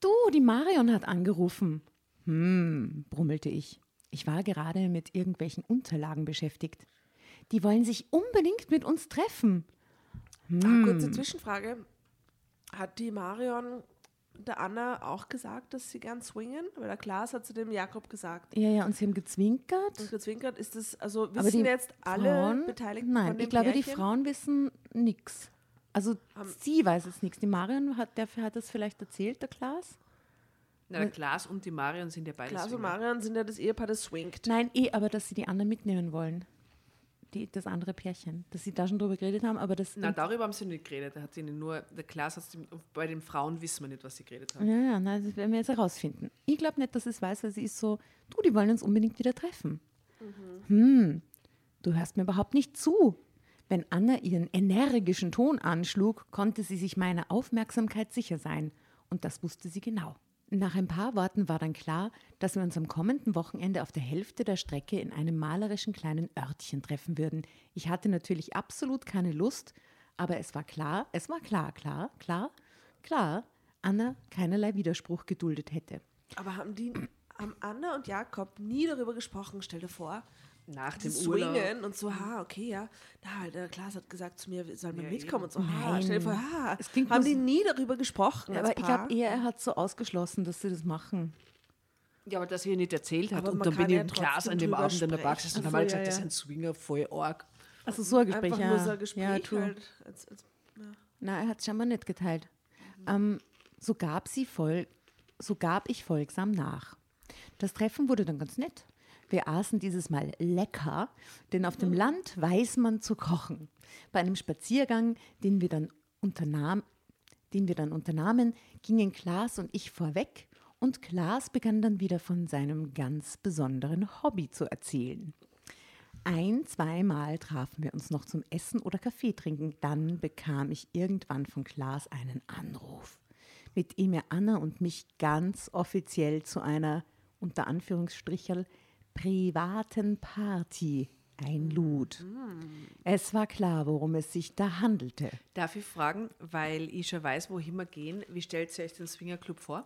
Speaker 1: Du, die Marion hat angerufen. Hm, brummelte ich. Ich war gerade mit irgendwelchen Unterlagen beschäftigt. Die wollen sich unbedingt mit uns treffen.
Speaker 4: Ah, kurze Zwischenfrage. Hat die Marion der Anna auch gesagt, dass sie gern swingen? Weil der Klaas hat zu dem Jakob gesagt.
Speaker 1: Ja, ja, und sie haben gezwinkert.
Speaker 4: Und gezwinkert ist das, also wissen
Speaker 1: die
Speaker 4: jetzt alle
Speaker 1: Frauen,
Speaker 4: Beteiligten
Speaker 1: Nein,
Speaker 4: von dem
Speaker 1: ich glaube, die
Speaker 4: Pärchen?
Speaker 1: Frauen wissen nichts. Also sie weiß es nichts. Die Marion hat, der hat das vielleicht erzählt, der Klaas?
Speaker 2: Na, der Klaas und die Marion sind ja beide
Speaker 4: Klaas und
Speaker 2: Swinger.
Speaker 4: Marion sind ja das Ehepaar, das swingt.
Speaker 1: Nein, eh, aber dass sie die anderen mitnehmen wollen. Die, das andere Pärchen. Dass sie da schon drüber geredet haben, aber das.
Speaker 2: Na, darüber haben sie nicht geredet. Da hat sie nur, der Klaas hat sie, bei den Frauen wissen wir nicht, was sie geredet haben.
Speaker 1: ja, ja, nein, das werden wir jetzt herausfinden. Ich glaube nicht, dass sie es weiß, weil sie ist so, du, die wollen uns unbedingt wieder treffen. Hm, du hörst mir überhaupt nicht zu. Wenn Anna ihren energischen Ton anschlug, konnte sie sich meiner Aufmerksamkeit sicher sein. Und das wusste sie genau. Nach ein paar Worten war dann klar, dass wir uns am kommenden Wochenende auf der Hälfte der Strecke in einem malerischen kleinen Örtchen treffen würden. Ich hatte natürlich absolut keine Lust, aber es war klar, es war klar, klar, klar, klar, Anna keinerlei Widerspruch geduldet hätte.
Speaker 4: Aber haben die, haben Anna und Jakob nie darüber gesprochen, stell dir vor,
Speaker 2: Nach dem Urlaub.
Speaker 4: swingen und so, ha, okay, ja. Na, der Klaas hat gesagt zu mir, wir sollen mal
Speaker 2: Ja,
Speaker 4: mitkommen und so, ha,
Speaker 1: Nein.
Speaker 4: stell dir vor, ha.
Speaker 1: Es klingt
Speaker 4: haben die nie darüber gesprochen als
Speaker 1: aber ich glaube eher, er hat so ausgeschlossen, dass sie das machen.
Speaker 2: Ja, aber dass sie ihr nicht erzählt hat.
Speaker 4: Aber
Speaker 2: und
Speaker 4: man
Speaker 2: dann bin ich
Speaker 4: ja
Speaker 2: im Klaas
Speaker 4: trotzdem
Speaker 2: an dem Abend in der gesessen und
Speaker 1: Ach
Speaker 2: haben
Speaker 1: so,
Speaker 2: alle
Speaker 1: ja,
Speaker 2: gesagt, das
Speaker 1: ja.
Speaker 2: sind Swinger voll arg.
Speaker 1: Also so ein Gespräch,
Speaker 4: Einfach
Speaker 1: ja.
Speaker 4: nur so ein Gespräch
Speaker 1: ja,
Speaker 4: halt. Als, als, ja.
Speaker 1: Na, er hat es scheinbar nicht geteilt. Ähm, so, gab sie voll, so gab ich folgsam nach. Das Treffen wurde dann ganz nett. Wir aßen dieses Mal lecker, denn auf dem Land weiß man zu kochen. Bei einem Spaziergang, den wir dann, unternahm, den wir dann unternahmen, gingen Klaas und ich vorweg und Klaas begann dann wieder von seinem ganz besonderen Hobby zu erzählen. Ein, zweimal trafen wir uns noch zum Essen oder Kaffee trinken. Dann bekam ich irgendwann von Klaas einen Anruf, mit dem er Anna und mich ganz offiziell zu einer, unter Anführungsstricherl, privaten Party einlud. Es war klar, worum es sich da handelte.
Speaker 2: Darf ich fragen, weil ich schon weiß, wohin wir gehen, wie stellt ihr euch den Swingerclub vor?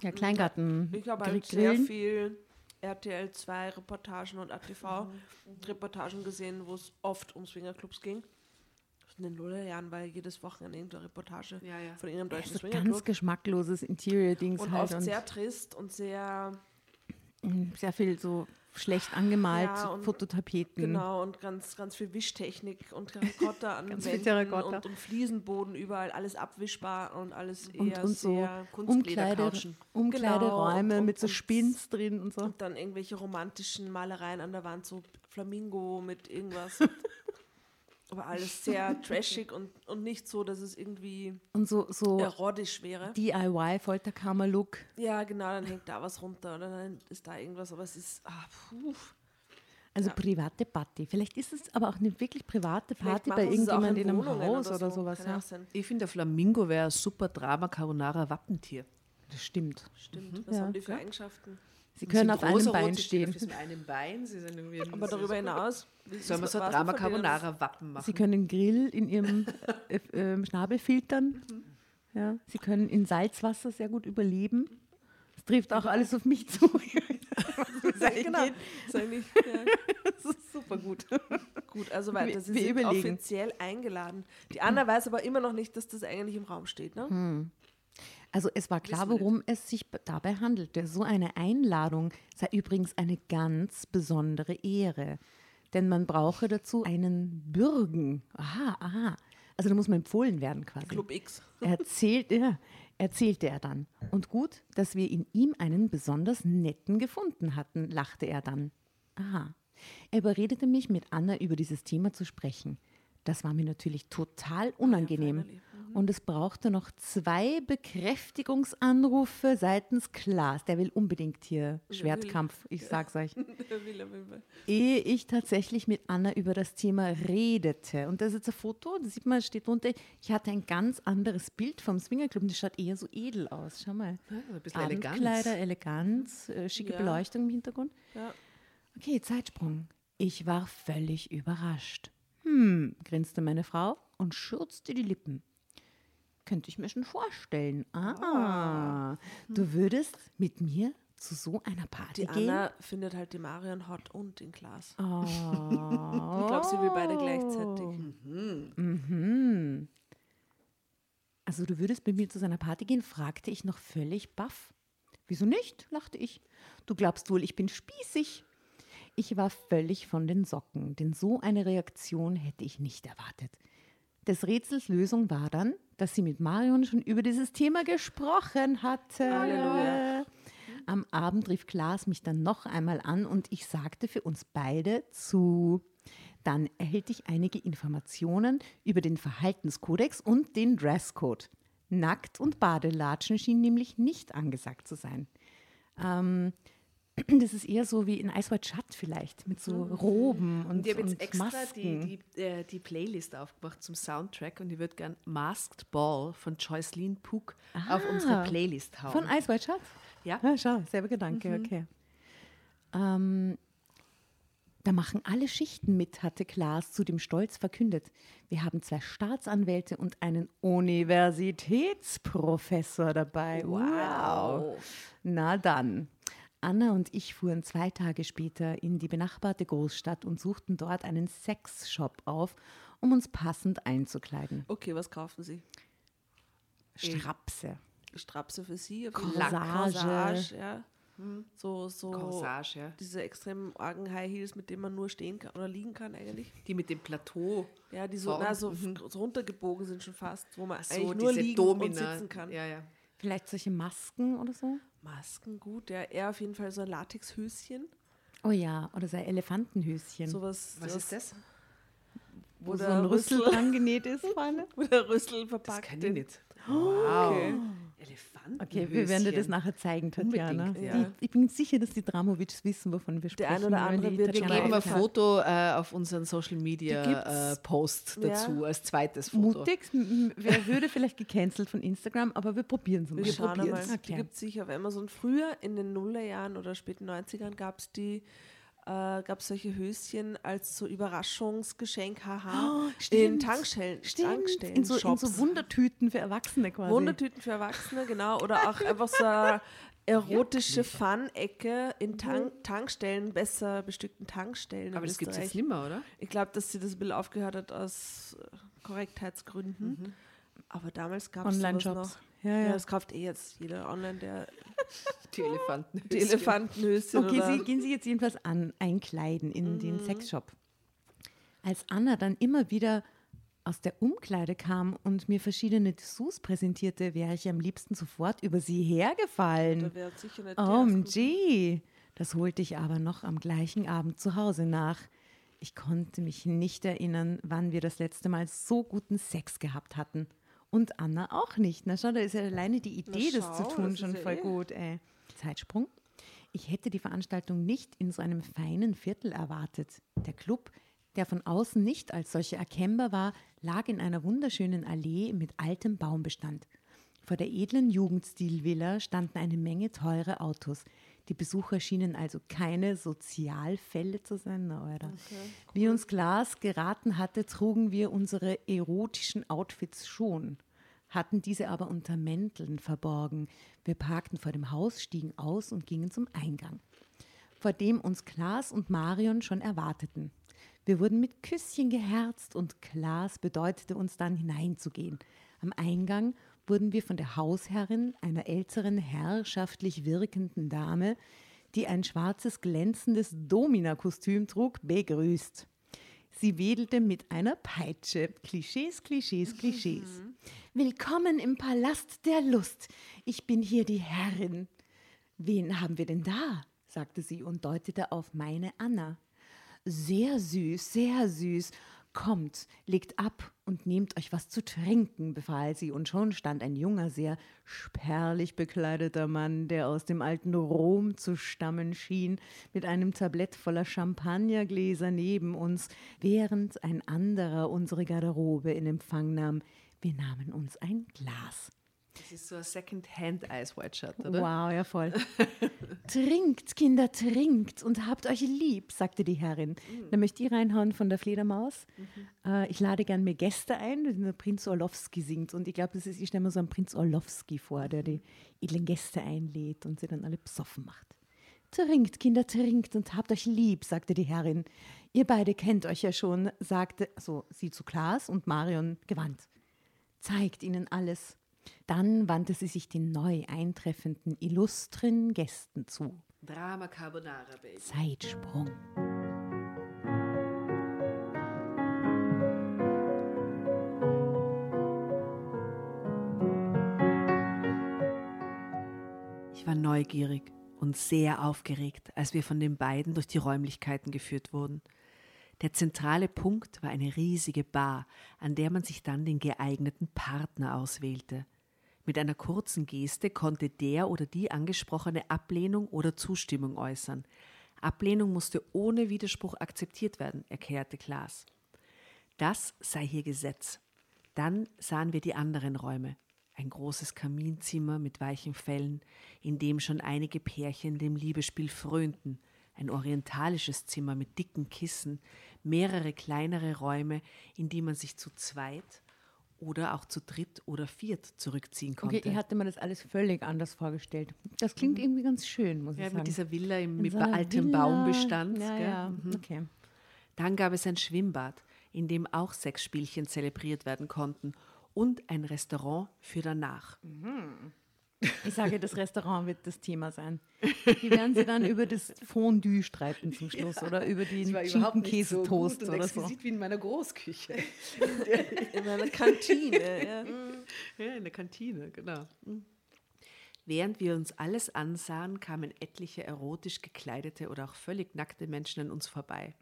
Speaker 1: Ja, Kleingarten.
Speaker 4: Ich habe halt sehr viel RTL 2 Reportagen und ATV Reportagen gesehen, wo es oft um Swingerclubs ging. In den Nullerjahren war jedes Wochenende irgendeine Reportage
Speaker 2: Ja, ja.
Speaker 4: von irgendeinem deutschen
Speaker 1: So ganz
Speaker 4: Swingerclub.
Speaker 1: geschmackloses Interior-Dings
Speaker 4: Und
Speaker 1: halt
Speaker 4: oft
Speaker 1: und
Speaker 4: sehr trist und sehr,
Speaker 1: sehr viel so schlecht angemalt,
Speaker 4: Ja, und-
Speaker 1: Fototapeten.
Speaker 4: genau, und ganz, ganz viel Wischtechnik und Terrakotta an Wänden
Speaker 1: Terrakotta.
Speaker 4: und, und Fliesenboden überall, alles abwischbar und alles eher
Speaker 1: Und, und so
Speaker 4: sehr
Speaker 1: Umkleide. Umkleideräume
Speaker 4: Genau,
Speaker 1: mit so Spins drin und so.
Speaker 4: Und dann irgendwelche romantischen Malereien an der Wand, so Flamingo mit irgendwas. Aber alles sehr trashig und, und nicht so, dass es irgendwie
Speaker 1: Und so, so
Speaker 4: erotisch wäre.
Speaker 1: DIY, Folterkammer-Look.
Speaker 4: Ja, genau, dann hängt da was runter oder dann ist da irgendwas, aber es ist, ah, puh.
Speaker 1: Also private Party. Vielleicht ist es aber auch eine wirklich private Party bei
Speaker 4: machen sie es auch
Speaker 1: irgendjemand in einem
Speaker 4: Wohnungen
Speaker 1: Haus oder,
Speaker 4: so.
Speaker 1: sowas.
Speaker 4: Kann
Speaker 1: Ja.
Speaker 2: Ich finde, der Flamingo wäre ein super Drama Carbonara Wappentier.
Speaker 1: Das stimmt.
Speaker 4: Stimmt, was
Speaker 1: Ja.
Speaker 4: haben die für Eigenschaften?
Speaker 1: Sie können auf einem Bein
Speaker 2: Rot, sie stehen
Speaker 1: stehen.
Speaker 2: Auf einen Bein, sie sind irgendwie
Speaker 4: Aber darüber hinaus.
Speaker 2: Sollen wir so ein Drama Carbonara Wappen machen?
Speaker 1: Sie können Grill in ihrem äh, äh, Schnabel filtern. Ja. Sie können in Salzwasser sehr gut überleben. Das trifft auch alles auf mich zu.
Speaker 4: Genau. Eigentlich, ja.
Speaker 1: Das ist super gut.
Speaker 4: Gut, also weiter.
Speaker 1: Wir-
Speaker 4: Sie
Speaker 1: wir
Speaker 4: sind
Speaker 1: überlegen.
Speaker 4: offiziell eingeladen. Die Anna weiß aber immer noch nicht, dass das eigentlich im Raum steht, ne?
Speaker 1: Also es war klar, worum es sich dabei handelte. So eine Einladung sei übrigens eine ganz besondere Ehre. Denn man brauche dazu einen Bürgen. Aha, aha. Also da muss man empfohlen werden quasi.
Speaker 4: Club X.
Speaker 1: Erzählt, ja, erzählte er dann. Und gut, dass wir in ihm einen besonders netten gefunden hatten, lachte er dann. Aha. Er überredete mich, mit Anna über dieses Thema zu sprechen. Das war mir natürlich total unangenehm. Und es brauchte noch zwei Bekräftigungsanrufe seitens Klaas. Der will unbedingt hier Schwertkampf, ich sag's euch ehe ich tatsächlich mit Anna über das Thema redete. Und das ist jetzt ein Foto, da sieht man, steht drunter, ich hatte ein ganz anderes Bild vom Swingerclub und das schaut eher so edel aus. Schau mal.
Speaker 2: Ja, ein bisschen
Speaker 1: Abendkleider, Eleganz, äh, schicke
Speaker 4: Ja.
Speaker 1: Beleuchtung im Hintergrund.
Speaker 4: Ja.
Speaker 1: Okay, Zeitsprung. Ich war völlig überrascht. Hm, grinste meine Frau und schürzte die Lippen. Könnte ich mir schon vorstellen. Ah, du würdest mit mir zu so einer Party
Speaker 4: Die
Speaker 1: gehen?
Speaker 4: Anna findet halt die Marion hot und in Glas.
Speaker 1: Oh.
Speaker 4: Ich glaube, sie will beide gleichzeitig.
Speaker 1: Mhm. Also du würdest mit mir zu seiner Party gehen, fragte ich noch völlig baff. Wieso nicht? lachte ich. Du glaubst wohl, ich bin spießig. Ich war völlig von den Socken, denn so eine Reaktion hätte ich nicht erwartet. Des Rätsels Lösung war dann, dass sie mit Marion schon über dieses Thema gesprochen hatte.
Speaker 4: Halleluja.
Speaker 1: Am Abend rief Klaas mich dann noch einmal an und ich sagte für uns beide zu. Dann erhielt ich einige Informationen über den Verhaltenskodex und den Dresscode. Nackt und Badelatschen schien nämlich nicht angesagt zu sein. Ähm, das ist eher so wie in Ice White Shut vielleicht, mit so Roben und,
Speaker 2: Und ich habe jetzt extra
Speaker 1: Masken.
Speaker 2: die, die, äh, die Playlist aufgemacht zum Soundtrack und ich würde gern Masked Ball von Joycelyn Pook auf unsere Playlist hauen.
Speaker 1: Von Ice White Shut?
Speaker 2: Ja.
Speaker 1: Ah, schau, selber Gedanke, okay. Ähm, da machen alle Schichten mit, hatte Klaas zu dem Stolz verkündet. Wir haben zwei Staatsanwälte und einen Universitätsprofessor dabei. Wow. Na dann. Anna und ich fuhren zwei Tage später in die benachbarte Großstadt und suchten dort einen Sexshop auf, um uns passend einzukleiden.
Speaker 4: Okay, was kaufen Sie?
Speaker 1: Strapse.
Speaker 4: Strapse für Sie?
Speaker 1: Corsage.
Speaker 4: Corsage, ja. So, so
Speaker 2: Corsage, ja.
Speaker 4: diese extremen argen High Heels, mit denen man nur stehen kann oder liegen kann eigentlich.
Speaker 2: Die mit dem Plateau.
Speaker 4: Ja, die so, na, so, so runtergebogen sind schon fast, wo man
Speaker 2: So
Speaker 4: eigentlich nur liegen
Speaker 2: Domina.
Speaker 4: und sitzen kann.
Speaker 2: Ja, ja.
Speaker 1: Vielleicht solche Masken oder so?
Speaker 4: Masken, gut, ja. Er auf jeden Fall so ein Latexhöschen.
Speaker 1: Oh ja, oder so ein Elefantenhöschen.
Speaker 4: Sowas,
Speaker 2: Was ist das?
Speaker 1: wo
Speaker 4: wo
Speaker 1: so
Speaker 4: der
Speaker 1: ein Rüssel
Speaker 4: Rüssel-
Speaker 1: dran genäht ist vorne.
Speaker 4: Wo der Rüssel
Speaker 2: Das
Speaker 4: verpackt
Speaker 2: kann ich
Speaker 4: in-
Speaker 2: nicht. Wow.
Speaker 4: Okay.
Speaker 2: Elefanten.
Speaker 1: Okay, wir werden dir das nachher zeigen, Tatjana.
Speaker 2: Unbedingt,
Speaker 4: ja.
Speaker 1: Die, ich bin sicher, dass die Dramovics wissen, wovon wir sprechen.
Speaker 4: ein oder
Speaker 1: wenn
Speaker 4: andere wird
Speaker 2: Wir geben ein. Foto äh, auf unseren Social Media äh, Post
Speaker 4: Ja.
Speaker 2: dazu, als zweites Foto.
Speaker 1: Mutig, wer würde vielleicht gecancelt von Instagram, aber wir probieren es mal.
Speaker 4: Wir schauen einmal.
Speaker 1: probieren's.
Speaker 4: Die
Speaker 1: Okay.
Speaker 4: gibt es sicher auf Amazon. Früher in den Nullerjahren oder späten 90ern gab es die äh, gab solche Höschen als so Überraschungsgeschenk, haha, in
Speaker 1: stimmt.
Speaker 4: Tankstellen, Tankstellen
Speaker 1: in so, in so Wundertüten für Erwachsene quasi.
Speaker 4: Wundertüten für Erwachsene, genau. Oder auch einfach so eine erotische Fun-Ecke in Tank Tankstellen, besser bestückten Tankstellen. in
Speaker 2: Aber das gibt es jetzt nicht mehr, oder?
Speaker 4: Ich glaube, dass sie das ein bisschen aufgehört hat aus Korrektheitsgründen. Aber damals gab es noch.
Speaker 1: Ja,
Speaker 4: Ja,
Speaker 1: ja.
Speaker 4: das kauft eh jetzt jeder online, der
Speaker 2: Die Elefanten.
Speaker 4: die Elefantenhöschen
Speaker 1: Okay, Sie, gehen Sie jetzt jedenfalls an, einkleiden in den
Speaker 4: Mhm.
Speaker 1: Sexshop. Als Anna dann immer wieder aus der Umkleide kam und mir verschiedene Dessous präsentierte, wäre ich am liebsten sofort über sie hergefallen.
Speaker 4: da wäre sicher nicht die
Speaker 1: OMG. Das holte ich aber noch am gleichen Abend zu Hause nach. Ich konnte mich nicht erinnern, wann wir das letzte Mal so guten Sex gehabt hatten. Und Anna auch nicht. Na schau, da ist ja alleine die Idee, das zu
Speaker 4: schau,
Speaker 1: tun,
Speaker 4: das
Speaker 1: schon
Speaker 4: ja
Speaker 1: voll
Speaker 4: eh-
Speaker 1: gut. Ey. Zeitsprung. Ich hätte die Veranstaltung nicht in so einem feinen Viertel erwartet. Der Club, der von außen nicht als solcher erkennbar war, lag in einer wunderschönen Allee mit altem Baumbestand. Vor der edlen Jugendstilvilla standen eine Menge teure Autos. Die Besucher schienen also keine Sozialfälle zu sein. Na, Alter. Wie uns Glas geraten hatte, trugen wir unsere erotischen Outfits schon, hatten diese aber unter Mänteln verborgen. Wir parkten vor dem Haus, stiegen aus und gingen zum Eingang, vor dem uns Klaas und Marion schon erwarteten. Wir wurden mit Küsschen geherzt und Klaas bedeutete uns dann hineinzugehen. Am Eingang wurden wir von der Hausherrin, einer älteren, herrschaftlich wirkenden Dame, die ein schwarzes, glänzendes Domina-Kostüm trug, begrüßt. Sie wedelte mit einer Peitsche. Klischees, Klischees, Klischees. Willkommen im Palast der Lust. Ich bin hier die Herrin. Wen haben wir denn da? sagte sie und deutete auf meine Anna. Sehr süß, sehr süß. Kommt, legt ab und nehmt euch was zu trinken, befahl sie, und schon stand ein junger, sehr spärlich bekleideter Mann, der aus dem alten Rom zu stammen schien, mit einem Tablett voller Champagnergläser neben uns, während ein anderer unsere Garderobe in Empfang nahm. Wir nahmen uns ein Glas.
Speaker 2: Das ist so ein Second-Hand Ice White Shot, oder?
Speaker 1: Wow, ja voll. trinkt, Kinder, trinkt und habt euch lieb, sagte die Herrin.
Speaker 2: Mhm.
Speaker 1: Da möchte ich reinhauen von der Fledermaus. Äh, ich lade gern mir Gäste ein, wenn der Prinz Orlowski singt. Und ich glaube, das ist, ich stelle mir so einen Prinz Orlowski vor, der die edlen Gäste einlädt und sie dann alle besoffen macht. Trinkt, Kinder, trinkt und habt euch lieb, sagte die Herrin. Ihr beide kennt euch ja schon, sagte, also sie zu Klaas und Marion gewandt. Zeigt ihnen alles. Dann wandte sie sich den neu eintreffenden illustren Gästen zu.
Speaker 2: Drama Carbonara, Baby.
Speaker 1: Zeitsprung.
Speaker 2: Ich war neugierig und sehr aufgeregt, als wir von den beiden durch die Räumlichkeiten geführt wurden. Der zentrale Punkt war eine riesige Bar, an der man sich dann den geeigneten Partner auswählte. Mit einer kurzen Geste konnte der oder die angesprochene Ablehnung oder Zustimmung äußern. Ablehnung musste ohne Widerspruch akzeptiert werden, erklärte Klaas. Das sei hier Gesetz. Dann sahen wir die anderen Räume. Ein großes Kaminzimmer mit weichen Fellen, in dem schon einige Pärchen dem Liebesspiel frönten, ein orientalisches Zimmer mit dicken Kissen, mehrere kleinereRäume, in die man sich zu zweit oder auch zu dritt oder viert zurückziehen konnte.
Speaker 1: Okay, ich hatte mir das alles völlig anders vorgestellt. Das klingt irgendwie ganz schön, muss
Speaker 2: Mhm. ja,
Speaker 1: ich sagen.
Speaker 2: mit dieser Villa im, mit
Speaker 1: so
Speaker 2: altem
Speaker 1: Villa.
Speaker 2: Baumbestand.
Speaker 1: Ja, ja,
Speaker 2: Mhm.
Speaker 1: okay.
Speaker 2: Dann gab es ein Schwimmbad, in dem auch Sexspielchen zelebriert werden konnten und ein Restaurant für danach.
Speaker 1: Ich sage, das Restaurant wird das Thema sein. Die werden sie dann über das Fondue streiten zum Schluss oder über den Schinkenkäsetoast oder so.
Speaker 2: wie in meiner Großküche.
Speaker 4: In einer Kantine. ja.
Speaker 2: ja, in der Kantine, genau. Während wir uns alles ansahen, kamen etliche erotisch gekleidete oder auch völlig nackte Menschen an uns vorbei.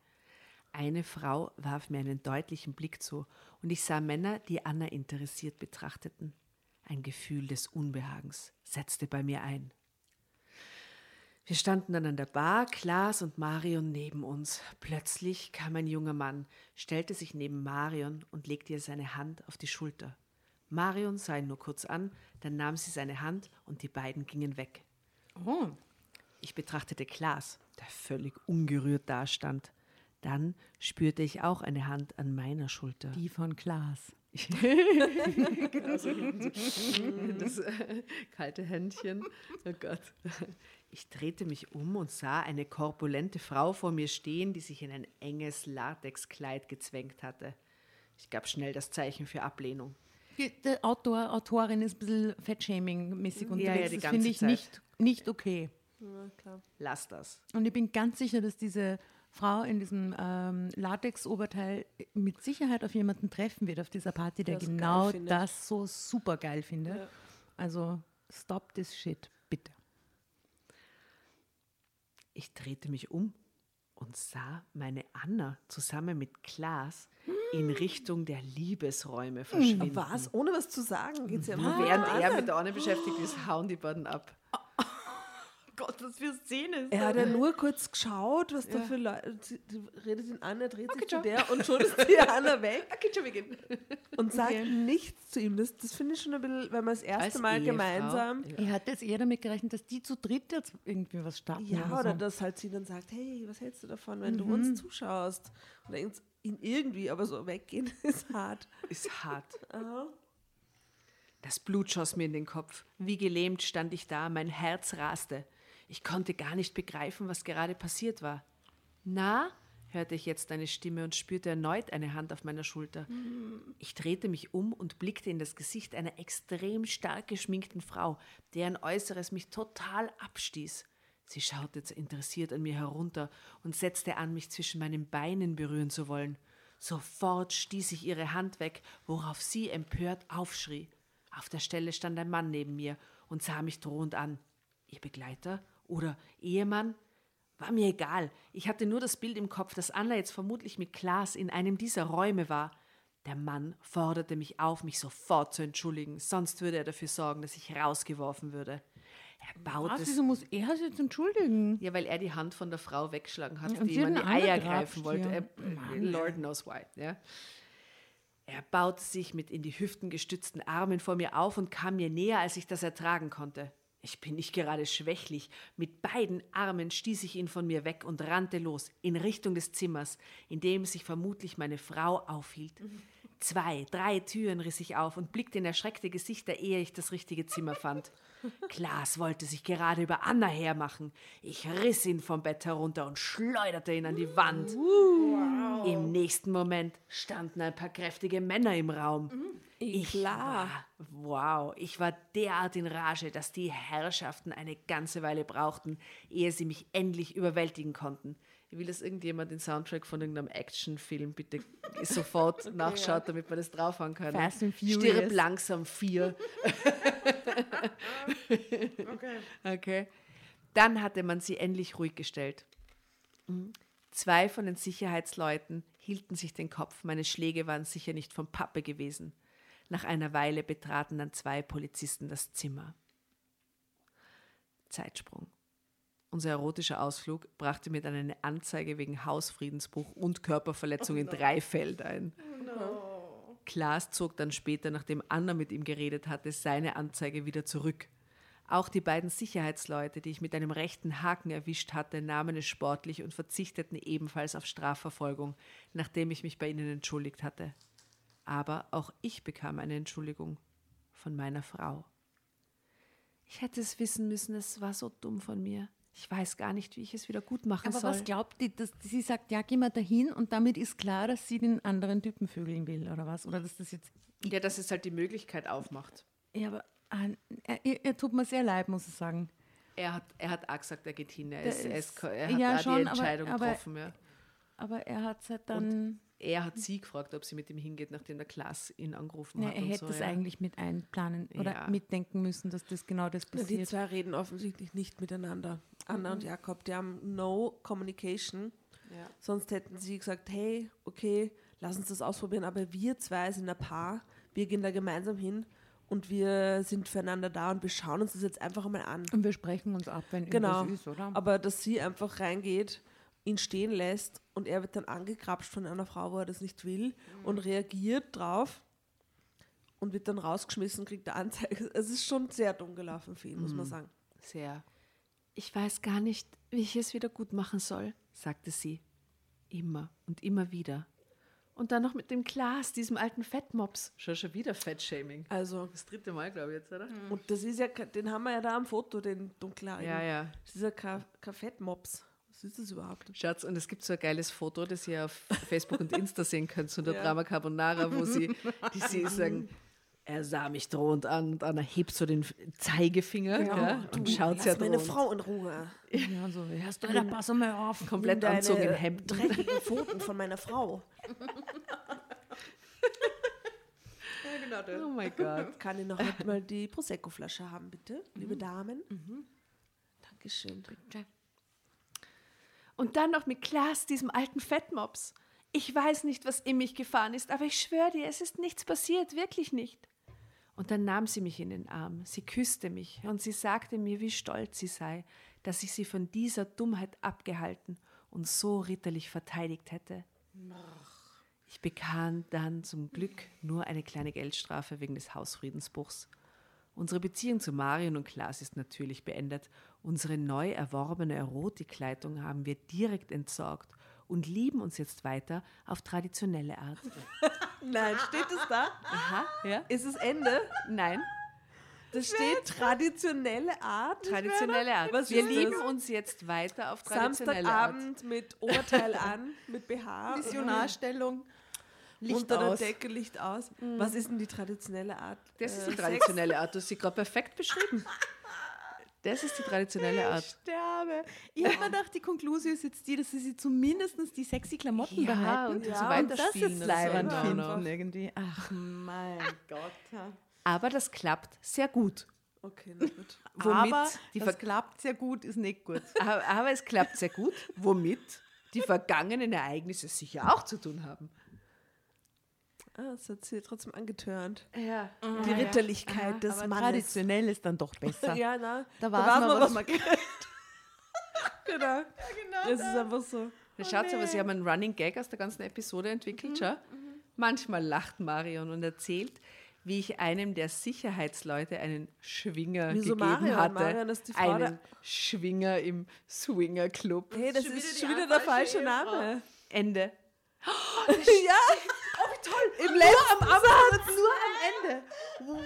Speaker 2: Eine Frau warf mir einen deutlichen Blick zu und ich sah Männer, die Anna interessiert betrachteten. Ein Gefühl des Unbehagens setzte bei mir ein. Wir standen dann an der Bar, Klaas und Marion neben uns. Plötzlich kam ein junger Mann, stellte sich neben Marion und legte ihr seine Hand auf die Schulter. Marion sah ihn nur kurz an, dann nahm sie seine Hand und die beiden gingen weg.
Speaker 1: Oh,
Speaker 2: Ich betrachtete Klaas, der völlig ungerührt dastand. Dann spürte ich auch eine Hand an meiner Schulter.
Speaker 1: die von Klaas.
Speaker 2: Genau so das äh, kalte Händchen. Oh Gott. Ich drehte mich um und sah eine korpulente Frau vor mir stehen, die sich in ein enges Latexkleid gezwängt hatte. Ich gab schnell das Zeichen für Ablehnung.
Speaker 1: Die- Autor, Autorin ist ein bisschen Fettshaming-mäßig
Speaker 2: Ja, ja,
Speaker 1: unterwegs.
Speaker 2: die
Speaker 1: das finde ich
Speaker 2: Zeit.
Speaker 1: nicht, nicht okay.
Speaker 4: Ja, klar.
Speaker 2: Lass das.
Speaker 1: Und ich bin ganz sicher, dass diese Frau in diesem ähm, Latex-Oberteil mit Sicherheit auf jemanden treffen wird auf dieser Party, der
Speaker 4: Das
Speaker 1: genau das so super geil findet.
Speaker 4: Ja.
Speaker 1: Also stop this shit, bitte.
Speaker 2: Ich drehte mich um und sah meine Anna zusammen mit Klaas in Richtung der Liebesräume verschwinden.
Speaker 4: Was? Ohne was zu sagen geht's ja mal.
Speaker 2: während er mit der Anne beschäftigt ist, hauen die beiden ab.
Speaker 1: Gott, was für Szene
Speaker 4: Er hat ja nur kurz geschaut, was da für Leute. Redet ihn an, er dreht sich zu der und schon ist die Anna weg
Speaker 2: Okay, schon beginnen.
Speaker 4: und sagt nichts zu ihm. Das, das finde ich schon ein bisschen, wenn man das erste
Speaker 2: Als
Speaker 4: Mal
Speaker 2: Ehefrau.
Speaker 4: gemeinsam.
Speaker 1: Ich hatte jetzt eher damit gerechnet, dass die zu dritt jetzt irgendwie was starten.
Speaker 4: Ja,
Speaker 1: oder
Speaker 4: oder
Speaker 1: so.
Speaker 4: dass halt sie dann sagt, hey, was hältst du davon, wenn du uns zuschaust? Oder ihn, ihn irgendwie, aber so weggehen ist hart.
Speaker 2: Ist hart. Das Blut schoss mir in den Kopf. Wie gelähmt stand ich da, mein Herz raste. Ich konnte gar nicht begreifen, was gerade passiert war. Na, hörte ich jetzt eine Stimme und spürte erneut eine Hand auf meiner Schulter. Ich drehte mich um und blickte in das Gesicht einer extrem stark geschminkten Frau, deren Äußeres mich total abstieß. Sie schaute interessiert an mir herunter und setzte an, mich zwischen meinen Beinen berühren zu wollen. Sofort stieß ich ihre Hand weg, worauf sie empört aufschrie. Auf der Stelle stand ein Mann neben mir und sah mich drohend an. Ihr Begleiter oder Ehemann? War mir egal. Ich hatte nur das Bild im Kopf, dass Anna jetzt vermutlich mit Klaas in einem dieser Räume war. Der Mann forderte mich auf, mich sofort zu entschuldigen, sonst würde er dafür sorgen, dass ich rausgeworfen würde. Er baute
Speaker 1: Was, wieso muss er sich jetzt entschuldigen?
Speaker 2: ja, weil er die Hand von der Frau weggeschlagen hat,
Speaker 1: und
Speaker 2: die ihm an die Eier greifen wollte.
Speaker 1: ja.
Speaker 2: Er, Lord knows why. Ja. Er baute sich mit in die Hüften gestützten Armen vor mir auf und kam mir näher, als ich das ertragen konnte. Ich bin nicht gerade schwächlich. Mit beiden Armen stieß ich ihn von mir weg und rannte los, in Richtung des Zimmers, in dem sich vermutlich meine Frau aufhielt. Zwei, drei Türen riss ich auf und blickte in erschreckte Gesichter, ehe ich das richtige Zimmer fand. Klaas wollte sich gerade über Anna hermachen. Ich riss ihn vom Bett herunter und schleuderte ihn an die Wand. Im nächsten Moment standen ein paar kräftige Männer im Raum. Ich
Speaker 4: Klar.
Speaker 2: war, wow, ich war derart in Rage, dass die Herrschaften eine ganze Weile brauchten, ehe sie mich endlich überwältigen konnten. Ich will, dass irgendjemand den Soundtrack von irgendeinem Actionfilm bitte sofort nachschaut, damit wir das draufhauen können.
Speaker 1: Fast and
Speaker 2: Stirb
Speaker 1: Furious.
Speaker 2: langsam vier. Okay. Dann hatte man sie endlich ruhig gestellt. Zwei von den Sicherheitsleuten hielten sich den Kopf. Meine Schläge waren sicher nicht von Pappe gewesen. Nach einer Weile betraten dann zwei Polizisten das Zimmer. Zeitsprung. Unser erotischer Ausflug brachte mir dann eine Anzeige wegen Hausfriedensbruch und Körperverletzung in Dreifeld ein. Klaas zog dann später, nachdem Anna mit ihm geredet hatte, seine Anzeige wieder zurück. Auch die beiden Sicherheitsleute, die ich mit einem rechten Haken erwischt hatte, nahmen es sportlich und verzichteten ebenfalls auf Strafverfolgung, nachdem ich mich bei ihnen entschuldigt hatte. Aber auch ich bekam eine Entschuldigung von meiner Frau. Ich hätte es wissen müssen, es war so dumm von mir. Ich weiß gar nicht, wie ich es wieder gut machen
Speaker 1: Aber
Speaker 2: soll.
Speaker 1: was glaubt die, dass sie sagt, ja, geh mal dahin und damit ist klar, dass sie den anderen Typen vögeln will oder was? Oder dass das jetzt.
Speaker 2: ja, dass es halt die Möglichkeit aufmacht.
Speaker 1: Ja, aber ah, er, er, er tut mir sehr leid, muss ich sagen.
Speaker 2: Er hat, er hat auch gesagt, er geht hin. Er, ist, er, ist, er hat
Speaker 1: ja, schon,
Speaker 2: die
Speaker 1: aber-
Speaker 2: Entscheidung
Speaker 1: aber-
Speaker 2: getroffen. Ja.
Speaker 1: Aber er hat es halt dann.
Speaker 2: Er hat sie gefragt, ob sie mit ihm hingeht, nachdem der Klaas ihn angerufen
Speaker 1: Ja,
Speaker 2: hat.
Speaker 1: er
Speaker 2: und
Speaker 1: hätte
Speaker 2: so,
Speaker 1: es
Speaker 2: ja.
Speaker 1: eigentlich mit einplanen oder
Speaker 2: Ja.
Speaker 1: mitdenken müssen, dass das genau das
Speaker 4: Na, die
Speaker 1: passiert.
Speaker 4: zwei reden offensichtlich nicht miteinander. Anna und Jakob, die haben no communication.
Speaker 2: Ja.
Speaker 4: Sonst hätten sie gesagt, hey, okay, lass uns das ausprobieren, aber wir zwei sind ein Paar, wir gehen da gemeinsam hin und wir sind füreinander da und wir schauen uns das jetzt einfach mal an.
Speaker 1: Und wir sprechen uns ab, wenn
Speaker 4: Genau.
Speaker 1: irgendwas ist, oder?
Speaker 4: Aber dass sie einfach reingeht, ihn stehen lässt und er wird dann angekrapscht von einer Frau, wo er das nicht will und reagiert drauf und wird dann rausgeschmissen, kriegt eine Anzeige. Es ist schon sehr dumm gelaufen für ihn, muss man sagen.
Speaker 2: Sehr. Ich weiß gar nicht, wie ich es wieder gut machen soll, sagte sie. Immer und immer wieder. Und dann noch mit dem Klaas, diesem alten Fettmops. Schon schon wieder Fettshaming.
Speaker 4: Also,
Speaker 2: Das dritte Mal, glaube ich, jetzt, oder?
Speaker 4: und das ist ja, den haben wir ja da am Foto, den dunkelhaarigen.
Speaker 2: Ja, ja.
Speaker 4: Das ist ja kein, kein Fettmops. Was ist das überhaupt?
Speaker 2: Schatz, und es gibt so ein geiles Foto, das ihr auf Facebook und Insta sehen könnt, von der
Speaker 4: Ja.
Speaker 2: Drama Carbonara, wo sie, die sie sagen, er sah mich drohend an und Anna hebt so den Zeigefinger ja, und schaut
Speaker 4: Lass
Speaker 2: sehr
Speaker 4: meine. Frau in Ruhe.
Speaker 1: ja, so, hörst du, da pass mal auf.
Speaker 2: Komplett
Speaker 4: Nimm
Speaker 2: Anzug in Hemd.
Speaker 4: dreckigen Pfoten von meiner Frau.
Speaker 2: Oh mein Gott.
Speaker 4: Kann ich noch mal die Prosecco-Flasche haben, bitte, liebe Damen? Dankeschön.
Speaker 2: Und dann noch mit Klaas, diesem alten Fettmops. Ich weiß nicht, was in mich gefahren ist, aber ich schwöre dir, es ist nichts passiert, wirklich nicht. Und dann nahm sie mich in den Arm, sie küsste mich und sie sagte mir, wie stolz sie sei, dass ich sie von dieser Dummheit abgehalten und so ritterlich verteidigt hätte. Ich bekam dann zum Glück nur eine kleine Geldstrafe wegen des Hausfriedensbruchs. Unsere Beziehung zu Marion und Klaas ist natürlich beendet. Unsere neu erworbene Erotikkleidung haben wir direkt entsorgt und lieben uns jetzt weiter auf traditionelle Art.
Speaker 4: Nein, steht es da?
Speaker 2: Aha, ja?
Speaker 4: Ist es Ende?
Speaker 2: Nein.
Speaker 4: Das steht traditionelle Art.
Speaker 2: Traditionelle Art.
Speaker 4: Was
Speaker 2: Wir lieben
Speaker 4: das?
Speaker 2: uns jetzt weiter auf traditionelle Art.
Speaker 4: Samstagabend mit Oberteil an, mit BH.
Speaker 1: Missionarstellung. Licht
Speaker 4: unter der
Speaker 1: aus.
Speaker 4: Decke, Licht aus. Was ist denn die traditionelle Art?
Speaker 2: Das ist
Speaker 4: äh,
Speaker 2: die traditionelle Art. Du hast sie gerade perfekt beschrieben. Das ist die traditionelle Art.
Speaker 1: Sterbe. Ich habe mir gedacht, die Konklusion ist jetzt die, dass sie sich zumindest die sexy Klamotten
Speaker 2: Ja,
Speaker 1: behalten
Speaker 2: und
Speaker 4: Ja,
Speaker 1: und
Speaker 2: so
Speaker 1: das
Speaker 2: weiterspielen
Speaker 1: jetzt
Speaker 2: und
Speaker 1: leibend
Speaker 2: so.
Speaker 1: finden
Speaker 2: Genau.
Speaker 1: irgendwie. Ach mein Gott.
Speaker 2: Aber das klappt sehr gut.
Speaker 4: Okay, na gut.
Speaker 2: Womit
Speaker 1: Aber
Speaker 2: die
Speaker 1: das klappt sehr gut, ist nicht gut.
Speaker 2: aber, aber es klappt sehr gut, womit die vergangenen Ereignisse sicher auch zu tun haben.
Speaker 4: Ah, das hat sie trotzdem angetörnt.
Speaker 2: Ja.
Speaker 4: Die Ritterlichkeit des
Speaker 1: Aber
Speaker 4: Mannes.
Speaker 1: traditionell ist dann doch besser.
Speaker 4: Ja, na,
Speaker 1: Da
Speaker 4: da
Speaker 1: weiß
Speaker 4: weiß
Speaker 1: man,
Speaker 4: man,
Speaker 1: was
Speaker 4: was
Speaker 1: man
Speaker 4: Genau. Es ist einfach so.
Speaker 2: Schaut aber, sie haben einen Running Gag aus der ganzen Episode entwickelt, schau. Manchmal lacht Marion und erzählt, wie ich einem der Sicherheitsleute einen Schwinger
Speaker 4: Wieso
Speaker 2: gegeben
Speaker 4: Marion?
Speaker 2: hatte.
Speaker 4: Marion ist die Frau
Speaker 2: einen Schwinger im Swinger Club.
Speaker 4: Hey, das ist schon wieder der falsche Name.
Speaker 2: Ende.
Speaker 4: ja. Oh, wie toll. Im letzten Satz.
Speaker 1: nur am Ende.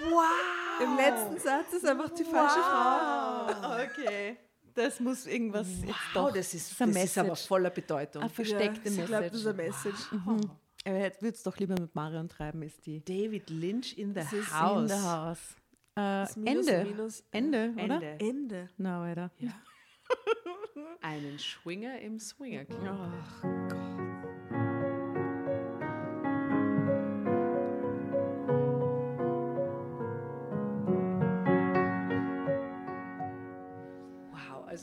Speaker 1: Wow.
Speaker 4: Im letzten Satz ist einfach die falsche Frau.
Speaker 1: Okay. Das muss irgendwas jetzt
Speaker 2: Wow,
Speaker 1: doch.
Speaker 2: das ist,
Speaker 1: ein
Speaker 2: das ist aber
Speaker 1: Message.
Speaker 2: voller Bedeutung.
Speaker 1: Eine versteckte
Speaker 4: ja, sie glaubt, das ist
Speaker 1: Message.
Speaker 4: ein Message.
Speaker 1: Aber jetzt würde es doch lieber mit Marion treiben, ist die.
Speaker 2: David Lynch in the
Speaker 1: ist in
Speaker 2: house.
Speaker 1: the house. Äh,
Speaker 4: Das Minus
Speaker 1: Ende.
Speaker 4: Minus.
Speaker 1: Ende, oder?
Speaker 2: Ende.
Speaker 4: Ende.
Speaker 1: Na, weiter.
Speaker 2: Einen Schwinger im Swinger Club.
Speaker 1: Ach Gott.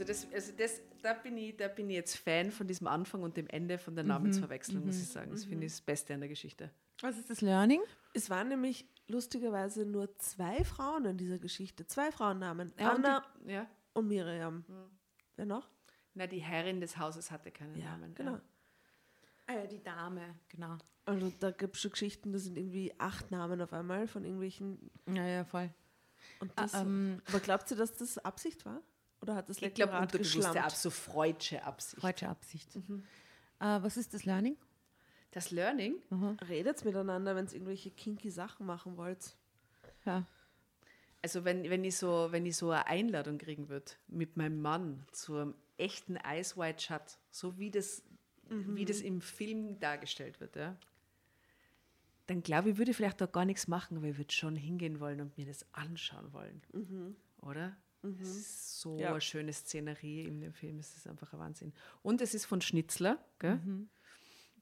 Speaker 2: Also das, also das, da bin ich, da bin ich jetzt Fan von diesem Anfang und dem Ende von der Namensverwechslung, muss ich sagen. Das finde ich das Beste an der Geschichte.
Speaker 1: Was ist das Learning?
Speaker 4: Es waren nämlich lustigerweise nur zwei Frauen in dieser Geschichte. Zwei Frauennamen.
Speaker 2: Ja, und
Speaker 4: Anna
Speaker 2: die, ja.
Speaker 4: und Miriam. Wer noch?
Speaker 2: Na, die Herrin des Hauses hatte keinen Namen.
Speaker 4: genau.
Speaker 1: Ah ja, die Dame, genau.
Speaker 4: Also da gibt es schon Geschichten, da sind irgendwie acht Namen auf einmal von irgendwelchen.
Speaker 1: Ja, ja, voll.
Speaker 4: Und das,
Speaker 1: ähm,
Speaker 4: aber glaubt ihr, dass das Absicht war? Oder hat das
Speaker 2: Ich glaube,
Speaker 4: Lektorat geschlampt?
Speaker 2: Ab, so freudsche Absicht.
Speaker 1: Falsche Absicht. Äh, was ist das Learning?
Speaker 2: Das Learning,
Speaker 4: Redet miteinander, wenn ihr irgendwelche kinky Sachen machen wollt.
Speaker 1: Ja.
Speaker 2: also wenn, wenn, ich so, wenn ich so eine Einladung kriegen würde mit meinem Mann zu einem echten Ice White Shut, so wie das, wie das im Film dargestellt wird, ja, dann glaube ich, würde ich vielleicht da gar nichts machen, aber ich würde schon hingehen wollen und mir das anschauen wollen. Oder? Es ist so
Speaker 4: Ja.
Speaker 2: eine schöne Szenerie in dem Film, es ist einfach ein Wahnsinn. Und es ist von Schnitzler, gell?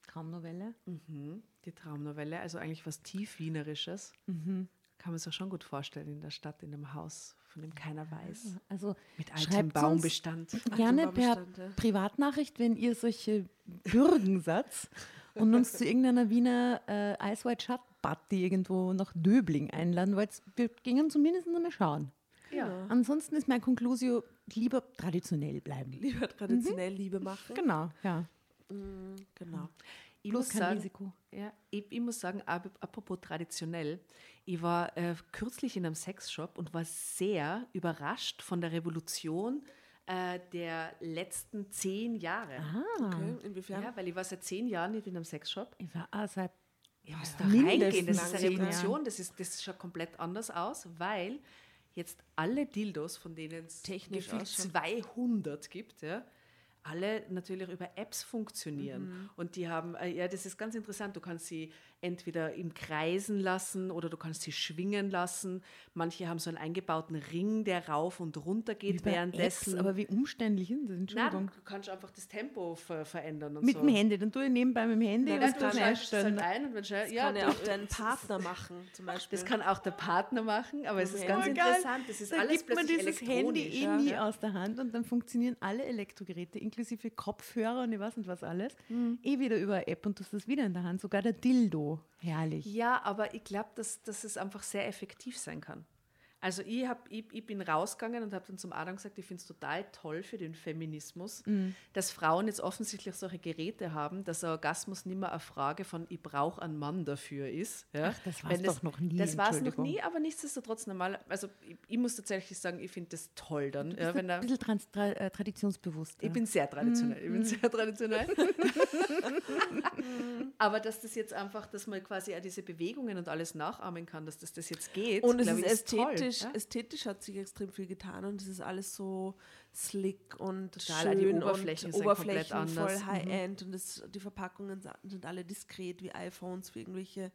Speaker 1: Traumnovelle.
Speaker 2: Mhm. Die Traumnovelle, also eigentlich was tiefwienerisches. Kann man sich auch schon gut vorstellen in der Stadt, in einem Haus, von dem keiner weiß.
Speaker 1: Also
Speaker 2: Mit altem Baumbestand.
Speaker 1: gerne per. Privatnachricht, wenn ihr solche Bürgensatz und uns zu irgendeiner Wiener äh, Ice White Shut Party irgendwo nach Döbling einladen wollt. Wir gingen zumindest einmal schauen.
Speaker 2: Ja.
Speaker 1: Ansonsten ist mein Conclusio lieber traditionell bleiben.
Speaker 4: Lieber traditionell Liebe machen.
Speaker 1: Genau, ja.
Speaker 4: Genau.
Speaker 2: Ich
Speaker 1: Bloß
Speaker 2: muss
Speaker 1: kein
Speaker 2: sagen,
Speaker 1: Risiko.
Speaker 2: Ja, ich, ich muss sagen, ap- apropos traditionell, ich war äh, kürzlich in einem Sexshop und war sehr überrascht von der Revolution äh, der letzten zehn Jahre.
Speaker 4: Okay. Inwiefern?
Speaker 2: Ja, weil ich war seit zehn Jahren nicht in einem Sexshop.
Speaker 1: Ich war auch seit
Speaker 2: Ihr müsst da reingehen, das ist eine Revolution, das, ist, das schaut komplett anders aus, weil jetzt alle Dildos, von denen es
Speaker 4: Technisch
Speaker 2: gefühlt
Speaker 4: ausschauen.
Speaker 2: 200 gibt, ja, alle natürlich über Apps funktionieren. Und die haben, äh, ja, das ist ganz interessant, du kannst sie entweder im Kreisen lassen oder du kannst sie schwingen lassen. Manche haben so einen eingebauten Ring, der rauf und runter geht währenddessen.
Speaker 1: Apps, aber wie umständlich ist das?
Speaker 2: Nein,
Speaker 1: Entschuldigung.
Speaker 2: du kannst einfach das Tempo ver verändern und
Speaker 1: Mit
Speaker 2: so.
Speaker 1: dem Handy, dann tue ich nebenbei mit dem Handy
Speaker 2: Nein,
Speaker 1: und
Speaker 2: du schaltest es halt ein und wenn schnell,
Speaker 4: Das
Speaker 2: ja,
Speaker 4: kann ja auch dein Partner machen, zum Beispiel.
Speaker 2: Das kann auch der Partner machen, aber es ist ganz
Speaker 1: geil.
Speaker 2: interessant. Das ist
Speaker 1: da
Speaker 2: alles
Speaker 1: gibt man dieses. Handy eh
Speaker 2: ja.
Speaker 1: nie aus der Hand und dann funktionieren alle Elektrogeräte, inklusive Kopfhörer und ich weiß nicht was alles,
Speaker 2: Hm.
Speaker 1: eh wieder über eine App und du hast das wieder in der Hand. Sogar der Dildo. Herrlich.
Speaker 2: Ja, aber ich glaube, dass, dass es einfach sehr effektiv sein kann. Also ich, hab, ich, ich bin rausgegangen und habe dann zum Adam gesagt, ich finde es total toll für den Feminismus,
Speaker 1: Mhm.
Speaker 2: dass Frauen jetzt offensichtlich solche Geräte haben, dass Orgasmus nicht mehr eine Frage von ich brauche einen Mann dafür ist. Ja?
Speaker 1: Ach, das war's
Speaker 2: Wenn
Speaker 1: doch noch nie,
Speaker 2: Das war es noch nie, aber nichtsdestotrotz normal. Also ich, ich muss tatsächlich sagen, ich finde das toll dann.
Speaker 1: Du
Speaker 2: Ja,
Speaker 1: bist
Speaker 2: wenn
Speaker 1: ein bisschen trans tra äh, traditionsbewusst.
Speaker 2: Ich
Speaker 1: ja.
Speaker 2: bin sehr traditionell. Ich
Speaker 1: Mhm.
Speaker 2: bin sehr traditionell. Aber dass das jetzt einfach, dass man quasi auch diese Bewegungen und alles nachahmen kann, dass das, das jetzt geht.
Speaker 4: Und es ist
Speaker 2: ich, toll.
Speaker 4: ästhetisch ästhetisch,
Speaker 2: Ja.
Speaker 4: ästhetisch hat sich extrem viel getan und es ist alles so slick und
Speaker 2: Total, auch die
Speaker 4: schön
Speaker 2: Oberflächen
Speaker 4: und
Speaker 2: sind komplett
Speaker 4: Oberflächen voll
Speaker 2: anders. Mhm.
Speaker 4: High-End und das, die Verpackungen sind alle diskret wie iPhones, wie irgendwelche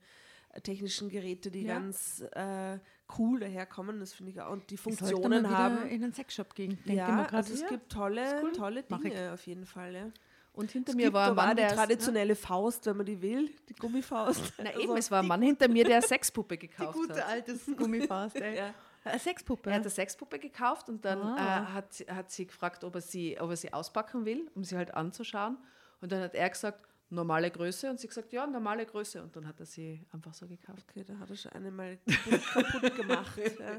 Speaker 4: äh, technischen Geräte, die
Speaker 2: Ja.
Speaker 4: ganz äh, cool daherkommen. Das finde ich auch. Und die
Speaker 1: Ich
Speaker 4: Funktionen
Speaker 1: wieder
Speaker 4: haben.
Speaker 1: in einen Sexshop gehen. Denke
Speaker 4: Ja,
Speaker 1: grad,
Speaker 4: also es gibt tolle,
Speaker 1: cool.
Speaker 4: tolle
Speaker 1: ich.
Speaker 4: Dinge auf jeden Fall. Ja.
Speaker 2: Und hinter
Speaker 4: Es
Speaker 2: mir war ein Mann,
Speaker 4: die
Speaker 2: der.
Speaker 4: traditionelle Faust, wenn man die will, die Gummifaust.
Speaker 2: Na
Speaker 4: Also,
Speaker 2: eben, es war ein Mann hinter mir, der Sexpuppe
Speaker 1: Die
Speaker 2: gekauft
Speaker 1: gute
Speaker 2: hat.
Speaker 1: alte Gummifaust, ey.
Speaker 4: Ja.
Speaker 1: Eine Sexpuppe.
Speaker 2: Er hat eine Sexpuppe gekauft und dann
Speaker 1: Ah.
Speaker 2: äh, hat, sie- hat sie gefragt, ob er, sie, ob er sie auspacken will, um sie halt anzuschauen. Und dann hat er gesagt, normale Größe. Und sie gesagt, ja, normale Größe. Und dann hat er sie einfach so gekauft.
Speaker 4: Okay, da hat er schon eine mal kaputt, gemacht. Ja.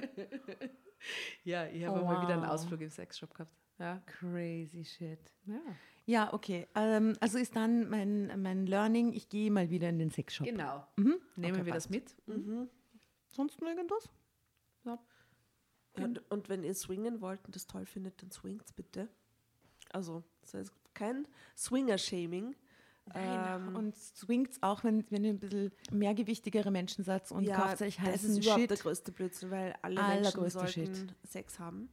Speaker 2: Ja, ich habe
Speaker 1: Oh,
Speaker 2: mal wieder einen
Speaker 1: wow.
Speaker 2: Ausflug im Sexshop gehabt. Ja.
Speaker 1: Crazy shit.
Speaker 2: ja.
Speaker 1: Ja, okay. Ähm, also ist dann mein, mein Learning, ich gehe mal wieder in den Sexshop.
Speaker 2: Genau.
Speaker 1: Mhm.
Speaker 2: Nehmen
Speaker 1: Okay,
Speaker 2: wir das
Speaker 1: passt.
Speaker 2: mit.
Speaker 1: Sonst noch irgendwas?
Speaker 2: Ja.
Speaker 4: Und, und wenn ihr swingen wollt und das toll findet, dann swingt's bitte. Also, das heißt kein Swinger-Shaming. Ähm,
Speaker 1: und swingt's auch, wenn, wenn ihr ein bisschen mehrgewichtigere Menschen seid und kauft euch
Speaker 4: das
Speaker 1: heißen
Speaker 4: ist überhaupt
Speaker 1: Shit.
Speaker 4: der größte Blödsinn, weil alle Menschen sollten
Speaker 1: Shit.
Speaker 4: Sex haben.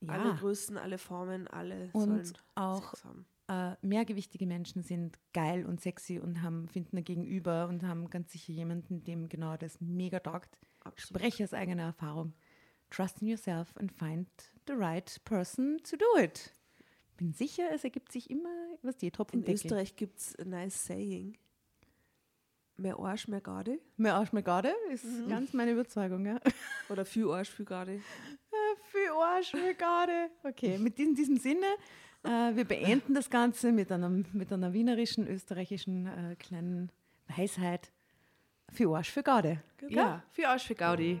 Speaker 1: Ja.
Speaker 4: Alle Größen, alle Formen, alle
Speaker 1: Und
Speaker 4: sollen
Speaker 1: auch
Speaker 4: Sex haben.
Speaker 1: äh, mehrgewichtige Menschen sind geil und sexy und haben, finden ein Gegenüber und haben ganz sicher jemanden, dem genau das mega taugt.
Speaker 4: Absolut.
Speaker 1: Spreche aus eigener Erfahrung. Trust in yourself and find the right person to do it. Bin sicher, es ergibt sich immer was die Tropfen
Speaker 4: In Österreich gibt es ein nice saying. Mehr Arsch, mehr Garde.
Speaker 1: Mehr Arsch, mehr Garde ist
Speaker 4: Mhm.
Speaker 1: ganz meine Überzeugung. Ja.
Speaker 4: Oder viel Arsch, viel Garde.
Speaker 1: Für Arsch, für Garde. Okay, mit diesem, diesem Sinne, äh, wir beenden das Ganze mit einer, mit einer wienerischen, österreichischen äh, kleinen Weisheit. Für Arsch, für Garde.
Speaker 2: Ja, für Arsch für Gaudi.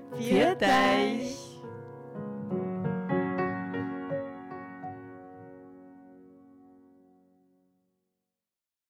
Speaker 1: Viert euch!